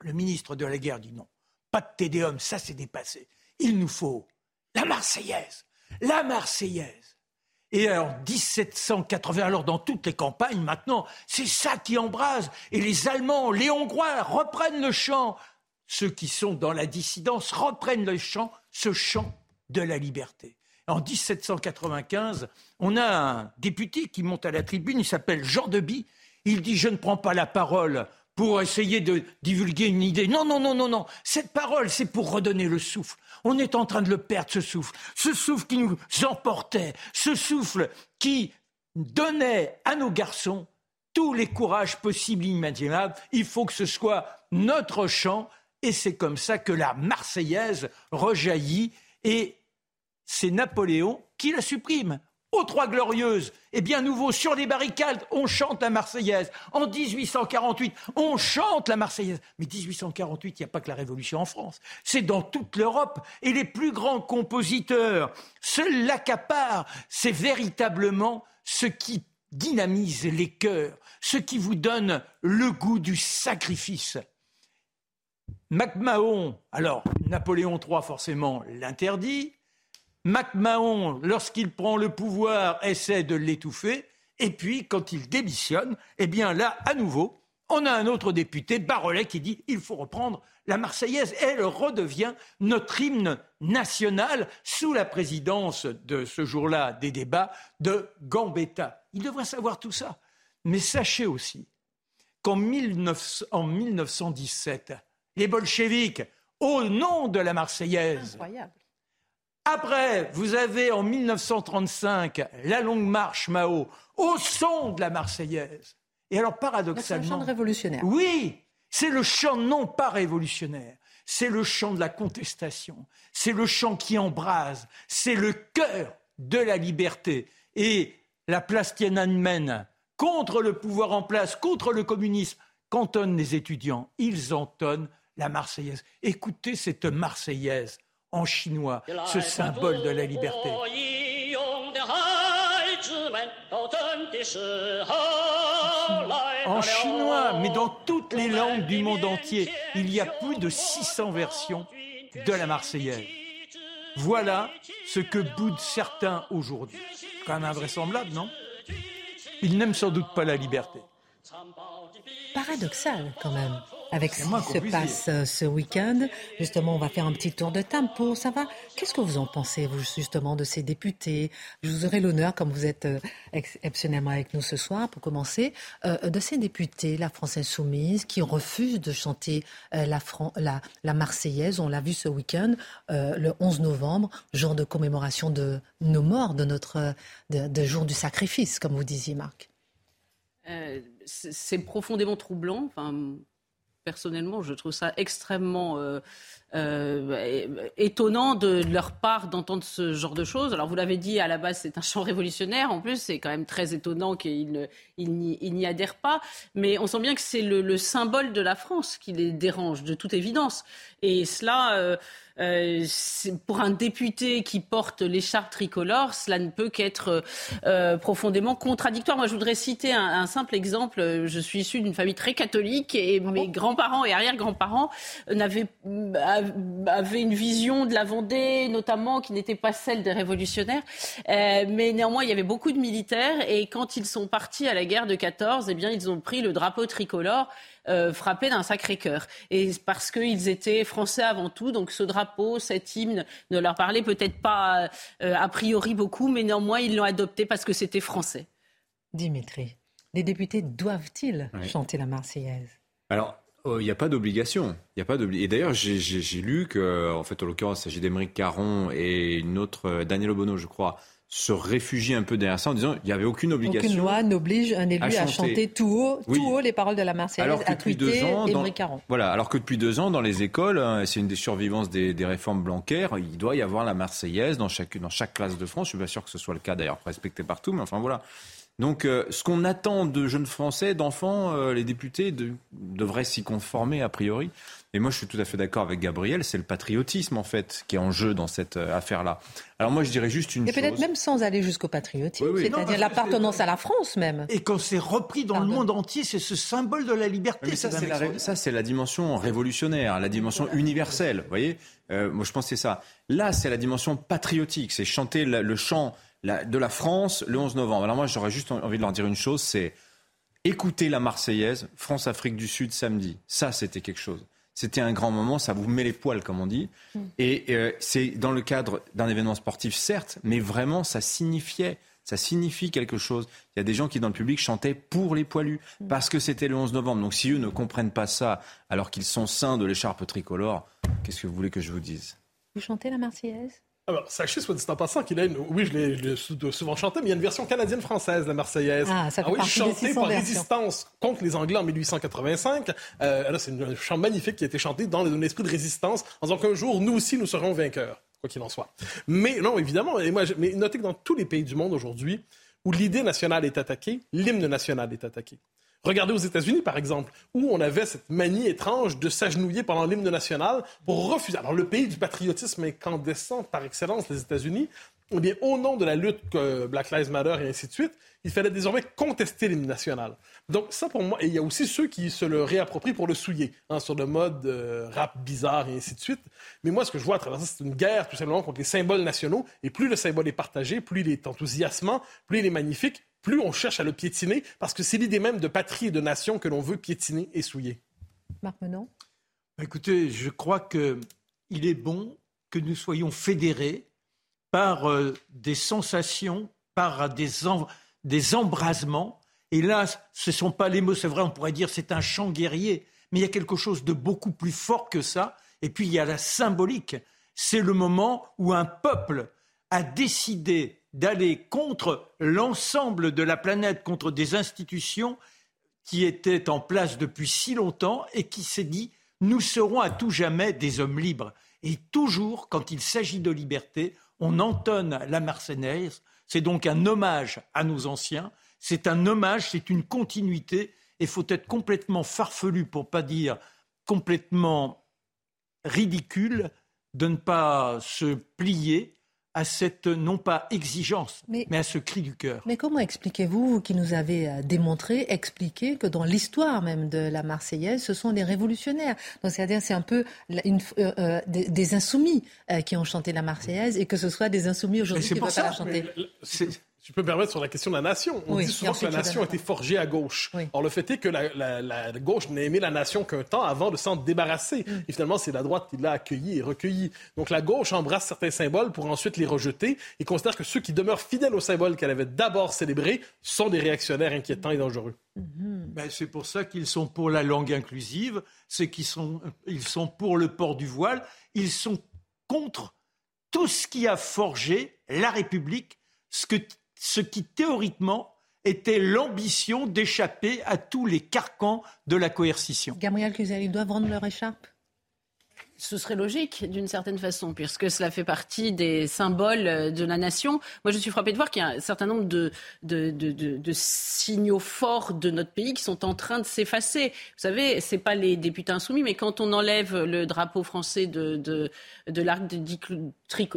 le ministre de la guerre dit non, pas de tédéum, ça c'est dépassé. Il nous faut la Marseillaise la Marseillaise. Et en 1780, alors dans toutes les campagnes maintenant, c'est ça qui embrase. Et les Allemands, les Hongrois reprennent le chant. Ceux qui sont dans la dissidence reprennent le chant, ce chant de la liberté. En 1795, on a un député qui monte à la tribune, il s'appelle Jean Deby. Il dit Je ne prends pas la parole pour essayer de divulguer une idée. Non, non, non, non, non. Cette parole, c'est pour redonner le souffle. On est en train de le perdre, ce souffle. Ce souffle qui nous emportait, ce souffle qui donnait à nos garçons tous les courages possibles et imaginables. Il faut que ce soit notre chant. Et c'est comme ça que la Marseillaise rejaillit. Et c'est Napoléon qui la supprime aux Trois Glorieuses, et bien nouveau, sur les barricades, on chante la Marseillaise. En 1848, on chante la Marseillaise. Mais 1848, il n'y a pas que la Révolution en France. C'est dans toute l'Europe. Et les plus grands compositeurs se l'accaparent. C'est véritablement ce qui dynamise les cœurs, ce qui vous donne le goût du sacrifice. MacMahon, alors Napoléon III forcément l'interdit, MacMahon, lorsqu'il prend le pouvoir, essaie de l'étouffer. Et puis, quand il démissionne, eh bien là, à nouveau, on a un autre député, Barrelet, qui dit il faut reprendre la Marseillaise. Elle redevient notre hymne national sous la présidence de ce jour-là des débats de Gambetta. Il devrait savoir tout ça. Mais sachez aussi qu'en 1917, les bolcheviks, au nom de la Marseillaise, après, vous avez en 1935 la longue marche Mao au son de la Marseillaise. Et alors, paradoxalement. C'est le chant révolutionnaire. Oui, c'est le chant non pas révolutionnaire. C'est le chant de la contestation. C'est le chant qui embrase. C'est le cœur de la liberté. Et la place Tiananmen, contre le pouvoir en place, contre le communisme, qu'entonnent les étudiants Ils entonnent la Marseillaise. Écoutez cette Marseillaise en chinois, ce symbole de la liberté. En chinois, mais dans toutes les langues du monde entier, il y a plus de 600 versions de la Marseillaise. Voilà ce que boudent certains aujourd'hui. Quand même invraisemblable, non? Ils n'aiment sans doute pas la liberté. Paradoxal, quand même avec ce qui se passe euh, ce week-end. Justement, on va faire un petit tour de table pour savoir qu'est-ce que vous en pensez, vous, justement, de ces députés? Je vous aurai l'honneur, comme vous êtes euh, exceptionnellement avec nous ce soir, pour commencer, euh, de ces députés, la France Insoumise, qui refusent de chanter la, la, Marseillaise. On l'a vu ce week-end, le 11 novembre, jour de commémoration de nos morts, de notre de, jour du sacrifice, comme vous disiez, Marc. c'est profondément troublant. Enfin, personnellement, je trouve ça extrêmement euh, euh, étonnant de leur part d'entendre ce genre de choses. Alors vous l'avez dit, à la base c'est un chant révolutionnaire. En plus, c'est quand même très étonnant qu'ils n'y adhèrent pas. Mais on sent bien que c'est le, le, symbole de la France qui les dérange, de toute évidence. Et cela, euh, euh, pour un député qui porte l'écharpe tricolore, cela ne peut qu'être profondément contradictoire. Moi, je voudrais citer un, un simple exemple. Je suis issue d'une famille très catholique et ah mes grands-parents et arrière-grands-parents n'avaient avaient une vision de la Vendée, notamment qui n'était pas celle des révolutionnaires. Euh, mais néanmoins, il y avait beaucoup de militaires et quand ils sont partis à la guerre de 14, eh bien, ils ont pris le drapeau tricolore euh, frappé d'un sacré cœur. Et parce qu'ils étaient français avant tout, donc ce drapeau, cet hymne ne leur parlait peut-être pas euh, a priori beaucoup, mais néanmoins ils l'ont adopté parce que c'était français. Dimitri, les députés doivent-ils chanter la Marseillaise? Alors, il n'y a pas d'obligation. Il a pas Et d'ailleurs, j'ai lu que, en fait, en l'occurrence, il s'agit d'Émeric Caron et une autre, euh, Daniel Obono, je crois, se réfugier un peu derrière ça en disant il n'y avait aucune obligation. Aucune loi n'oblige un élu à chanter, tout, haut, tout haut les paroles de la Marseillaise, alors que à depuis deux ans, dans, Voilà, alors que depuis deux ans, dans les écoles, hein, c'est une des survivances des, des, réformes blancaires, il doit y avoir la Marseillaise dans chaque, dans chaque classe de France. Je suis pas sûr que ce soit le cas d'ailleurs, respecté partout, mais enfin voilà. Donc, euh, ce qu'on attend de jeunes Français, d'enfants, euh, les députés de, devraient s'y conformer a priori. Et moi, je suis tout à fait d'accord avec Gabriel, c'est le patriotisme, en fait, qui est en jeu dans cette euh, affaire-là. Alors moi, je dirais juste une chose. Et peut-être même sans aller jusqu'au patriotisme, c'est-à-dire l'appartenance à la France même. Et quand c'est repris dans le monde entier, c'est ce symbole de la liberté. Mais ça, c'est la, ça, c'est la dimension révolutionnaire, la dimension universelle, vous voyez? Euh, Moi, je pense que c'est ça. Là, c'est la dimension patriotique, c'est chanter le chant de la France le 11 novembre. Alors moi, j'aurais juste envie de leur dire une chose, c'est écouter la Marseillaise, France-Afrique du Sud samedi. Ça, c'était quelque chose. C'était un grand moment, ça vous met les poils, comme on dit. Mm. Et euh, c'est dans le cadre d'un événement sportif, certes, mais vraiment, ça signifiait, ça signifie quelque chose. Il y a des gens qui, dans le public, chantaient pour les poilus, mm. parce que c'était le 11 novembre. Donc si eux ne comprennent pas ça, alors qu'ils sont saints de l'écharpe tricolore, qu'est-ce que vous voulez que je vous dise? Vous chantez la Marseillaise? Alors, sachez, soit dit en passant, qu'il a une. Oui, je l'ai souvent chanté, mais il y a une version canadienne-française, la Marseillaise. Ah, ça fait ah oui, chantée par résistance contre les Anglais en 1885. Euh, c'est un chant magnifique qui a été chanté dans l'esprit de résistance, en disant qu'un jour, nous aussi, nous serons vainqueurs, quoi qu'il en soit. Mais non, évidemment, et moi, mais notez que dans tous les pays du monde aujourd'hui, où l'idée nationale est attaquée, l'hymne national est attaqué. Regardez aux États-Unis, par exemple, où on avait cette manie étrange de s'agenouiller pendant l'hymne national pour refuser. Alors, le pays du patriotisme incandescent par excellence, les États-Unis, eh bien, au nom de la lutte que Black Lives Matter et ainsi de suite, il fallait désormais contester l'hymne national. Donc ça, pour moi, et il y a aussi ceux qui se le réapproprient pour le souiller, hein, sur le mode euh, rap bizarre et ainsi de suite. Mais moi, ce que je vois à travers ça, c'est une guerre tout simplement contre les symboles nationaux. Et plus le symbole est partagé, plus il est enthousiasmant, plus il est magnifique, plus on cherche à le piétiner, parce que c'est l'idée même de patrie et de nation que l'on veut piétiner et souiller. Marc Menon Écoutez, je crois qu'il est bon que nous soyons fédérés par euh, des sensations, par des, des embrasements. Et là, ce ne sont pas les mots, c'est vrai, on pourrait dire c'est un chant guerrier, mais il y a quelque chose de beaucoup plus fort que ça. Et puis il y a la symbolique. C'est le moment où un peuple a décidé d'aller contre l'ensemble de la planète, contre des institutions qui étaient en place depuis si longtemps et qui s'est dit nous serons à tout jamais des hommes libres. Et toujours, quand il s'agit de liberté, on entonne la Marseillaise. C'est donc un hommage à nos anciens. C'est un hommage, c'est une continuité. Et il faut être complètement farfelu, pour pas dire complètement ridicule, de ne pas se plier à cette, non pas exigence, mais, à ce cri du cœur. Mais comment expliquez-vous, vous qui nous avez euh, démontré, expliqué que dans l'histoire même de la Marseillaise, ce sont les révolutionnaires? Donc c'est-à-dire c'est un peu une, euh, euh, des, insoumis qui ont chanté la Marseillaise et que ce soit des insoumis aujourd'hui qui ne veulent pas la chanter je peux me permettre sur la question de la nation. On dit souvent que la nation a été forgée à gauche. Or, le fait est que la, gauche n'a aimé la nation qu'un temps avant de s'en débarrasser. Mm. Et finalement, c'est la droite qui l'a accueilli et recueilli. Donc, la gauche embrasse certains symboles pour ensuite les rejeter et considère que ceux qui demeurent fidèles aux symboles qu'elle avait d'abord célébrés sont des réactionnaires inquiétants et dangereux. Mm-hmm. Ben, c'est pour ça qu'ils sont pour la langue inclusive, c'est qu'ils sont, ils sont pour le port du voile, ils sont contre tout ce qui a forgé la République, ce que ce qui théoriquement était l'ambition d'échapper à tous les carcans de la coercition. Gabriel Cluzel, ils doivent rendre leur écharpe? Ce serait logique d'une certaine façon, puisque cela fait partie des symboles de la nation. Moi, je suis frappée de voir qu'il y a un certain nombre de, de, de, de, signaux forts de notre pays qui sont en train de s'effacer. Vous savez, c'est pas les députés insoumis, mais quand on enlève le drapeau français de, l'arc de,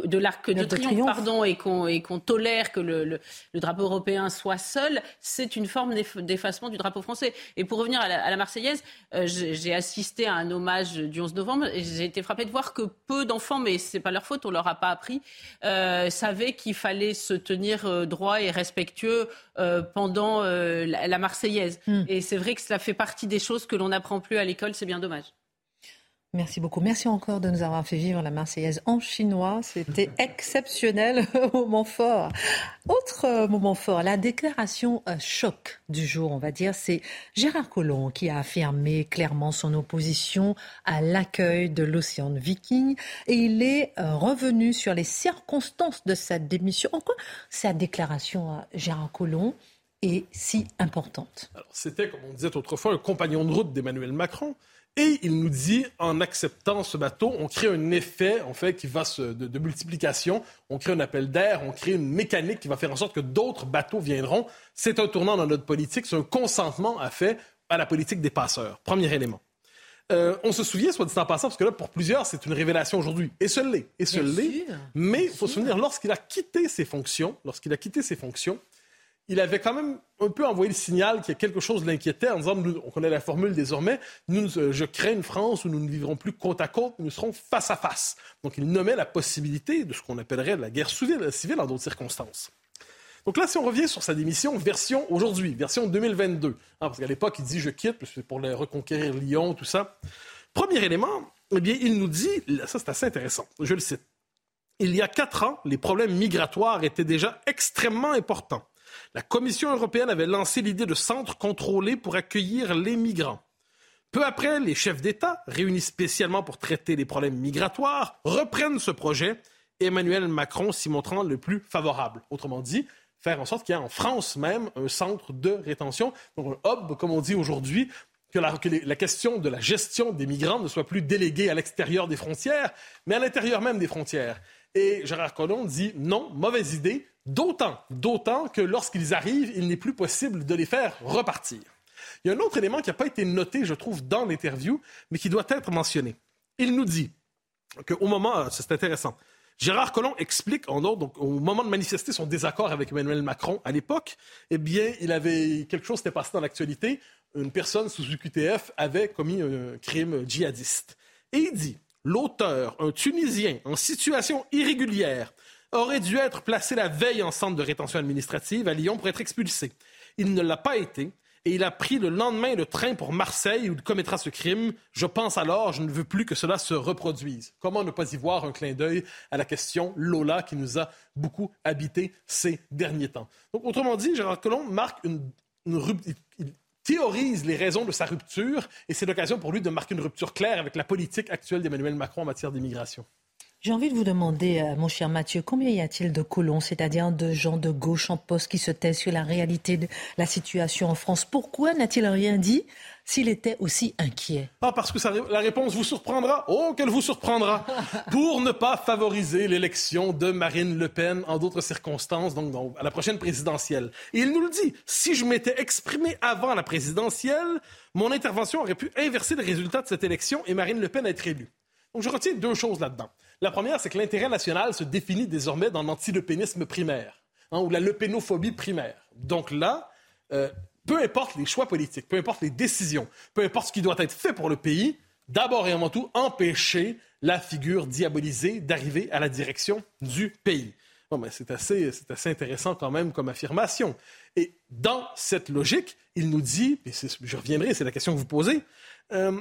de, l'arc de, triomphe, pardon, et qu'on tolère que le, le, drapeau européen soit seul, c'est une forme d'effacement du drapeau français. Et pour revenir à la, à la Marseillaise, euh, j'ai assisté à un hommage du 11 novembre et j'ai été frappée de voir que peu d'enfants, mais c'est pas leur faute, on leur a pas appris, euh, savaient qu'il fallait se tenir euh, droit et respectueux euh, pendant la, la, Marseillaise. Hmm. Et c'est vrai que cela fait partie des choses que l'on n'apprend plus à l'école, c'est bien dommage. Merci beaucoup. Merci encore de nous avoir fait vivre la Marseillaise en chinois. C'était exceptionnel, moment fort. Autre euh, moment fort, la déclaration euh, choc du jour, on va dire, c'est Gérard Collomb qui a affirmé clairement son opposition à l'accueil de l'Océan Viking et il est euh, revenu sur les circonstances de sa démission. En quoi sa déclaration à Gérard Collomb est si importante? C'était, comme on disait autrefois, un compagnon de route d'Emmanuel Macron. Et il nous dit, en acceptant ce bateau, on crée un effet, en fait, qui va se, de, multiplication. On crée un appel d'air, on crée une mécanique qui va faire en sorte que d'autres bateaux viendront. C'est un tournant dans notre politique, c'est un consentement à fait à la politique des passeurs. Premier élément. Euh, on se souvient, soit dit en passant, parce que là, pour plusieurs, c'est une révélation aujourd'hui. Et ce l'est. Et ce l'est. Mais il faut se souvenir, lorsqu'il a quitté ses fonctions, lorsqu'il a quitté ses fonctions, il avait quand même un peu envoyé le signal qu'il y a quelque chose l'inquiétait en disant, on connaît la formule désormais, nous, euh, je crée une France où nous ne vivrons plus côte à côte, nous serons face à face. Donc il nommait la possibilité de ce qu'on appellerait la guerre civile, civile en d'autres circonstances. Donc là, si on revient sur sa démission, version aujourd'hui, version 2022, hein, parce qu'à l'époque, il dit je quitte, c'est pour reconquérir Lyon, tout ça. Premier élément, eh bien, il nous dit, ça c'est assez intéressant, je le cite. Il y a quatre ans, les problèmes migratoires étaient déjà extrêmement importants. La Commission européenne avait lancé l'idée de centres contrôlés pour accueillir les migrants. Peu après, les chefs d'État, réunis spécialement pour traiter les problèmes migratoires, reprennent ce projet, Emmanuel Macron s'y montrant le plus favorable. Autrement dit, faire en sorte qu'il y ait en France même un centre de rétention, donc un hub, comme on dit aujourd'hui, que la, que la, question de la gestion des migrants ne soit plus déléguée à l'extérieur des frontières, mais à l'intérieur même des frontières. Et Gérard Collomb dit non, mauvaise idée, D'autant, d'autant que lorsqu'ils arrivent, il n'est plus possible de les faire repartir. Il y a un autre élément qui n'a pas été noté, je trouve, dans l'interview, mais qui doit être mentionné. Il nous dit qu'au moment, euh, c'est intéressant, Gérard Collomb explique, en ordre, donc, au moment de manifester son désaccord avec Emmanuel Macron à l'époque, eh bien, il avait quelque chose s'était passé dans l'actualité. Une personne sous UQTF avait commis un crime djihadiste. Et il dit, l'auteur, un Tunisien en situation irrégulière, aurait dû être placé la veille en centre de rétention administrative à Lyon pour être expulsé. Il ne l'a pas été et il a pris le lendemain le train pour Marseille où il commettra ce crime. Je pense alors, je ne veux plus que cela se reproduise. Comment ne pas y voir un clin d'œil à la question Lola qui nous a beaucoup habité ces derniers temps? Donc, autrement dit, Gérard Collomb marque une, théorise les raisons de sa rupture et c'est l'occasion pour lui de marquer une rupture claire avec la politique actuelle d'Emmanuel Macron en matière d'immigration. J'ai envie de vous demander, euh, mon cher Mathieu, combien y a-t-il de colons, c'est-à-dire de gens de gauche en poste qui se taisent sur la réalité de la situation en France? Pourquoi n'a-t-il rien dit s'il était aussi inquiet? Ah, parce que la réponse vous surprendra. Oh, qu'elle vous surprendra. Pour ne pas favoriser l'élection de Marine Le Pen en d'autres circonstances, donc, à la prochaine présidentielle. Et il nous le dit. Si je m'étais exprimé avant la présidentielle, mon intervention aurait pu inverser le résultat de cette élection et Marine Le Pen être élue. Donc, je retiens deux choses là-dedans. La première, c'est que l'intérêt national se définit désormais dans l'antilepénisme primaire, hein, ou la lepénophobie primaire. Donc là, euh, peu importe les choix politiques, peu importe les décisions, peu importe ce qui doit être fait pour le pays, d'abord et avant tout, empêcher la figure diabolisée d'arriver à la direction du pays. Bon, ben, c'est assez, assez, intéressant quand même comme affirmation. Et dans cette logique, il nous dit, et je reviendrai, c'est la question que vous posez, euh,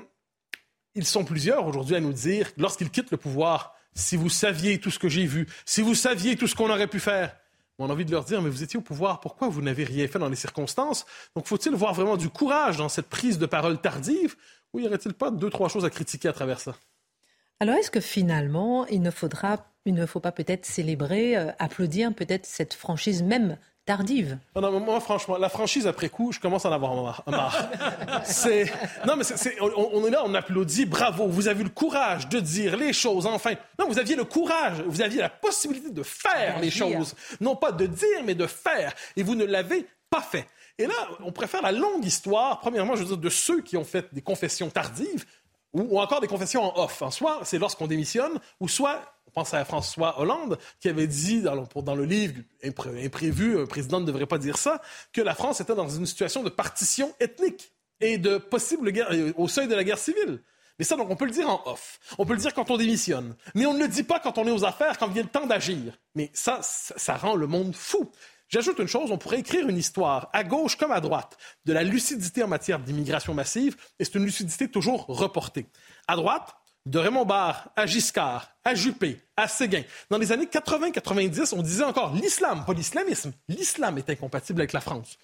ils sont plusieurs aujourd'hui à nous dire, lorsqu'ils quittent le pouvoir, si vous saviez tout ce que j'ai vu, si vous saviez tout ce qu'on aurait pu faire, on a envie de leur dire, mais vous étiez au pouvoir, pourquoi vous n'avez rien fait dans les circonstances? Donc faut-il voir vraiment du courage dans cette prise de parole tardive? Ou y aurait-il pas deux, trois choses à critiquer à travers ça? Alors est-ce que finalement, il ne faudra, il ne faut pas peut-être célébrer, euh, applaudir peut-être cette franchise même tardive. Non, moi, franchement, la franchise après coup, je commence à en avoir marre. c'est... Non, mais c'est, On, est là, on applaudit, bravo, vous avez eu le courage de dire les choses, enfin. Non, vous aviez le courage, vous aviez la possibilité de faire les choses. Non pas de dire, mais de faire. Et vous ne l'avez pas fait. Et là, on préfère la longue histoire, premièrement, je veux dire, de ceux qui ont fait des confessions tardives, ou, encore des confessions en off. En soit c'est lorsqu'on démissionne, ou soit on pense à François Hollande, qui avait dit dans le, livre Imprévu, un président ne devrait pas dire ça, que la France était dans une situation de partition ethnique et de possible guerre, euh, au seuil de la guerre civile. Mais ça, donc, on peut le dire en off. On peut le dire quand on démissionne. Mais on ne le dit pas quand on est aux affaires, quand vient le temps d'agir. Mais ça, ça rend le monde fou. J'ajoute une chose, on pourrait écrire une histoire, à gauche comme à droite, de la lucidité en matière d'immigration massive, et c'est une lucidité toujours reportée. À droite, de Raymond Barre à Giscard, à Juppé, à Séguin. Dans les années 80-90, on disait encore l'islam, pas l'islamisme. L'islam est incompatible avec la France.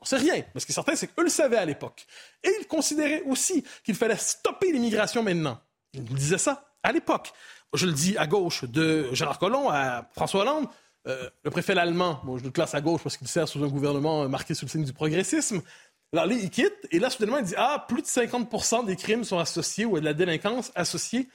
On sait rien, mais ce qui est certain, c'est qu'eux le savaient à l'époque. Et ils considéraient aussi qu'il fallait stopper l'immigration maintenant. Ils nous disaient ça à l'époque. Je le dis à gauche de Gérard Collomb à François Hollande, euh, le préfet allemand, je le classe à gauche parce qu'il sert sous un gouvernement marqué sous le signe du progressisme. Alors, il quitte, et là, soudainement, il dit Ah, plus de 50 des crimes sont associés ou de la délinquance associée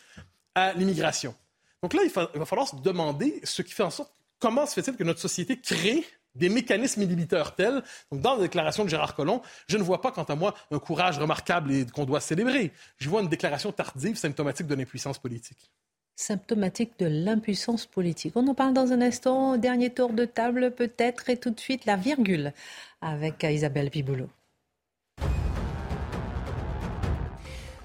à l'immigration. Donc là, il, va falloir se demander ce qui fait en sorte comment se fait-il que notre société crée des mécanismes inhibiteurs tels. Donc, dans la déclaration de Gérard Collomb, je ne vois pas, quant à moi, un courage remarquable et qu'on doit célébrer. Je vois une déclaration tardive symptomatique de l'impuissance politique symptomatique de l'impuissance politique. On en parle dans un instant, dernier tour de table peut-être, et tout de suite la virgule avec Isabelle Piboulot.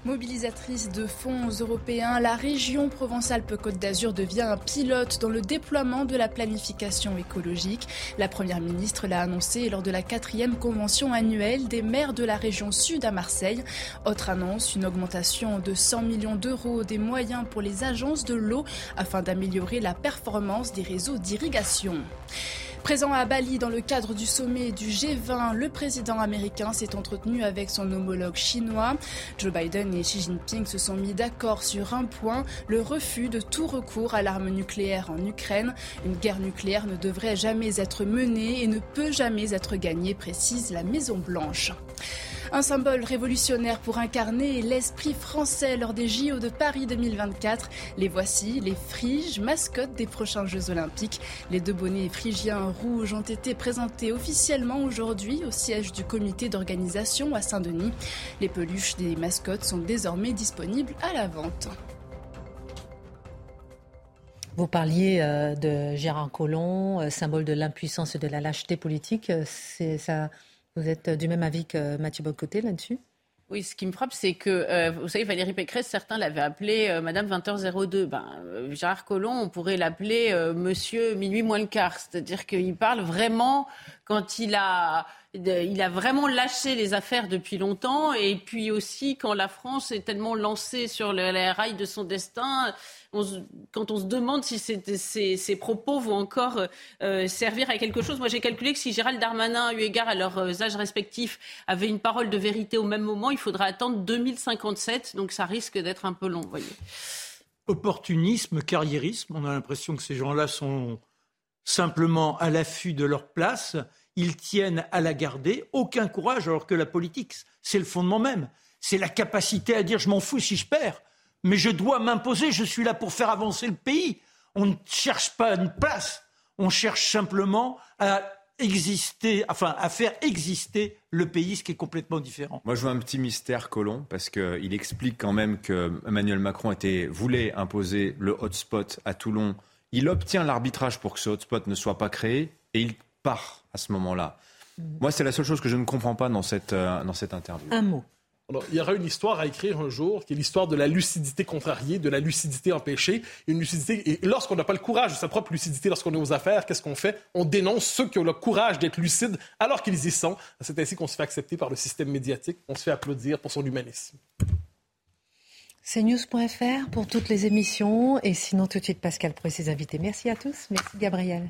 Mobilisatrice de fonds européens, la région Provence-Alpes-Côte d'Azur devient un pilote dans le déploiement de la planification écologique. La Première ministre l'a annoncé lors de la quatrième convention annuelle des maires de la région sud à Marseille. Autre annonce, une augmentation de 100 millions d'euros des moyens pour les agences de l'eau afin d'améliorer la performance des réseaux d'irrigation. Présent à Bali dans le cadre du sommet du G20, le président américain s'est entretenu avec son homologue chinois. Joe Biden et Xi Jinping se sont mis d'accord sur un point, le refus de tout recours à l'arme nucléaire en Ukraine. Une guerre nucléaire ne devrait jamais être menée et ne peut jamais être gagnée, précise la Maison Blanche. Un symbole révolutionnaire pour incarner l'esprit français lors des JO de Paris 2024. Les voici, les friges, mascottes des prochains Jeux Olympiques. Les deux bonnets phrygiens rouges ont été présentés officiellement aujourd'hui au siège du comité d'organisation à Saint-Denis. Les peluches des mascottes sont désormais disponibles à la vente. Vous parliez euh, de Gérard Collomb, euh, symbole de l'impuissance et de la lâcheté politique. Euh, c'est ça vous êtes du même avis que Mathieu Bocoté là-dessus? Oui, ce qui me frappe, c'est que, euh, vous savez, Valérie Pécresse, certains l'avaient appelé euh, Madame 20h02. Ben, euh, Gérard Collomb, on pourrait l'appeler Monsieur Minuit moins le quart. C'est-à-dire qu'il parle vraiment quand il a il a vraiment lâché les affaires depuis longtemps. Et puis aussi, quand la France est tellement lancée sur les rails de son destin, quand on se demande si ces, propos vont encore euh, servir à quelque chose. Moi, j'ai calculé que si Gérald Darmanin, eu égard à leurs euh, âges respectifs, avait une parole de vérité au même moment, il faudra attendre 2057. Donc ça risque d'être un peu long, voyez. Opportunisme, carriérisme. On a l'impression que ces gens-là sont simplement à l'affût de leur place ils tiennent à la garder, aucun courage, alors que la politique, c'est le fondement même. C'est la capacité à dire je m'en fous si je perds, mais je dois m'imposer, je suis là pour faire avancer le pays. On ne cherche pas une place, on cherche simplement à exister, enfin à faire exister le pays, ce qui est complètement différent. Moi, je vois un petit mystère Colomb parce qu'il explique quand même que Emmanuel Macron voulait imposer le hotspot à Toulon. Il obtient l'arbitrage pour que ce hotspot ne soit pas créé et il part à ce moment-là. Moi, c'est la seule chose que je ne comprends pas dans cette, euh, dans cette interview. Un mot. Alors, il y aura une histoire à écrire un jour, qui est l'histoire de la lucidité contrariée, de la lucidité empêchée. Une lucidité, et lorsqu'on n'a pas le courage de sa propre lucidité, lorsqu'on est aux affaires, qu'est-ce qu'on fait? On dénonce ceux qui ont le courage d'être lucides alors qu'ils y sont. C'est ainsi qu'on se fait accepter par le système médiatique. On se fait applaudir pour son humanisme. CNews.fr pour toutes les émissions. Et sinon, tout de suite, Pascal pour ses invités. Merci à tous. Merci, Gabriel.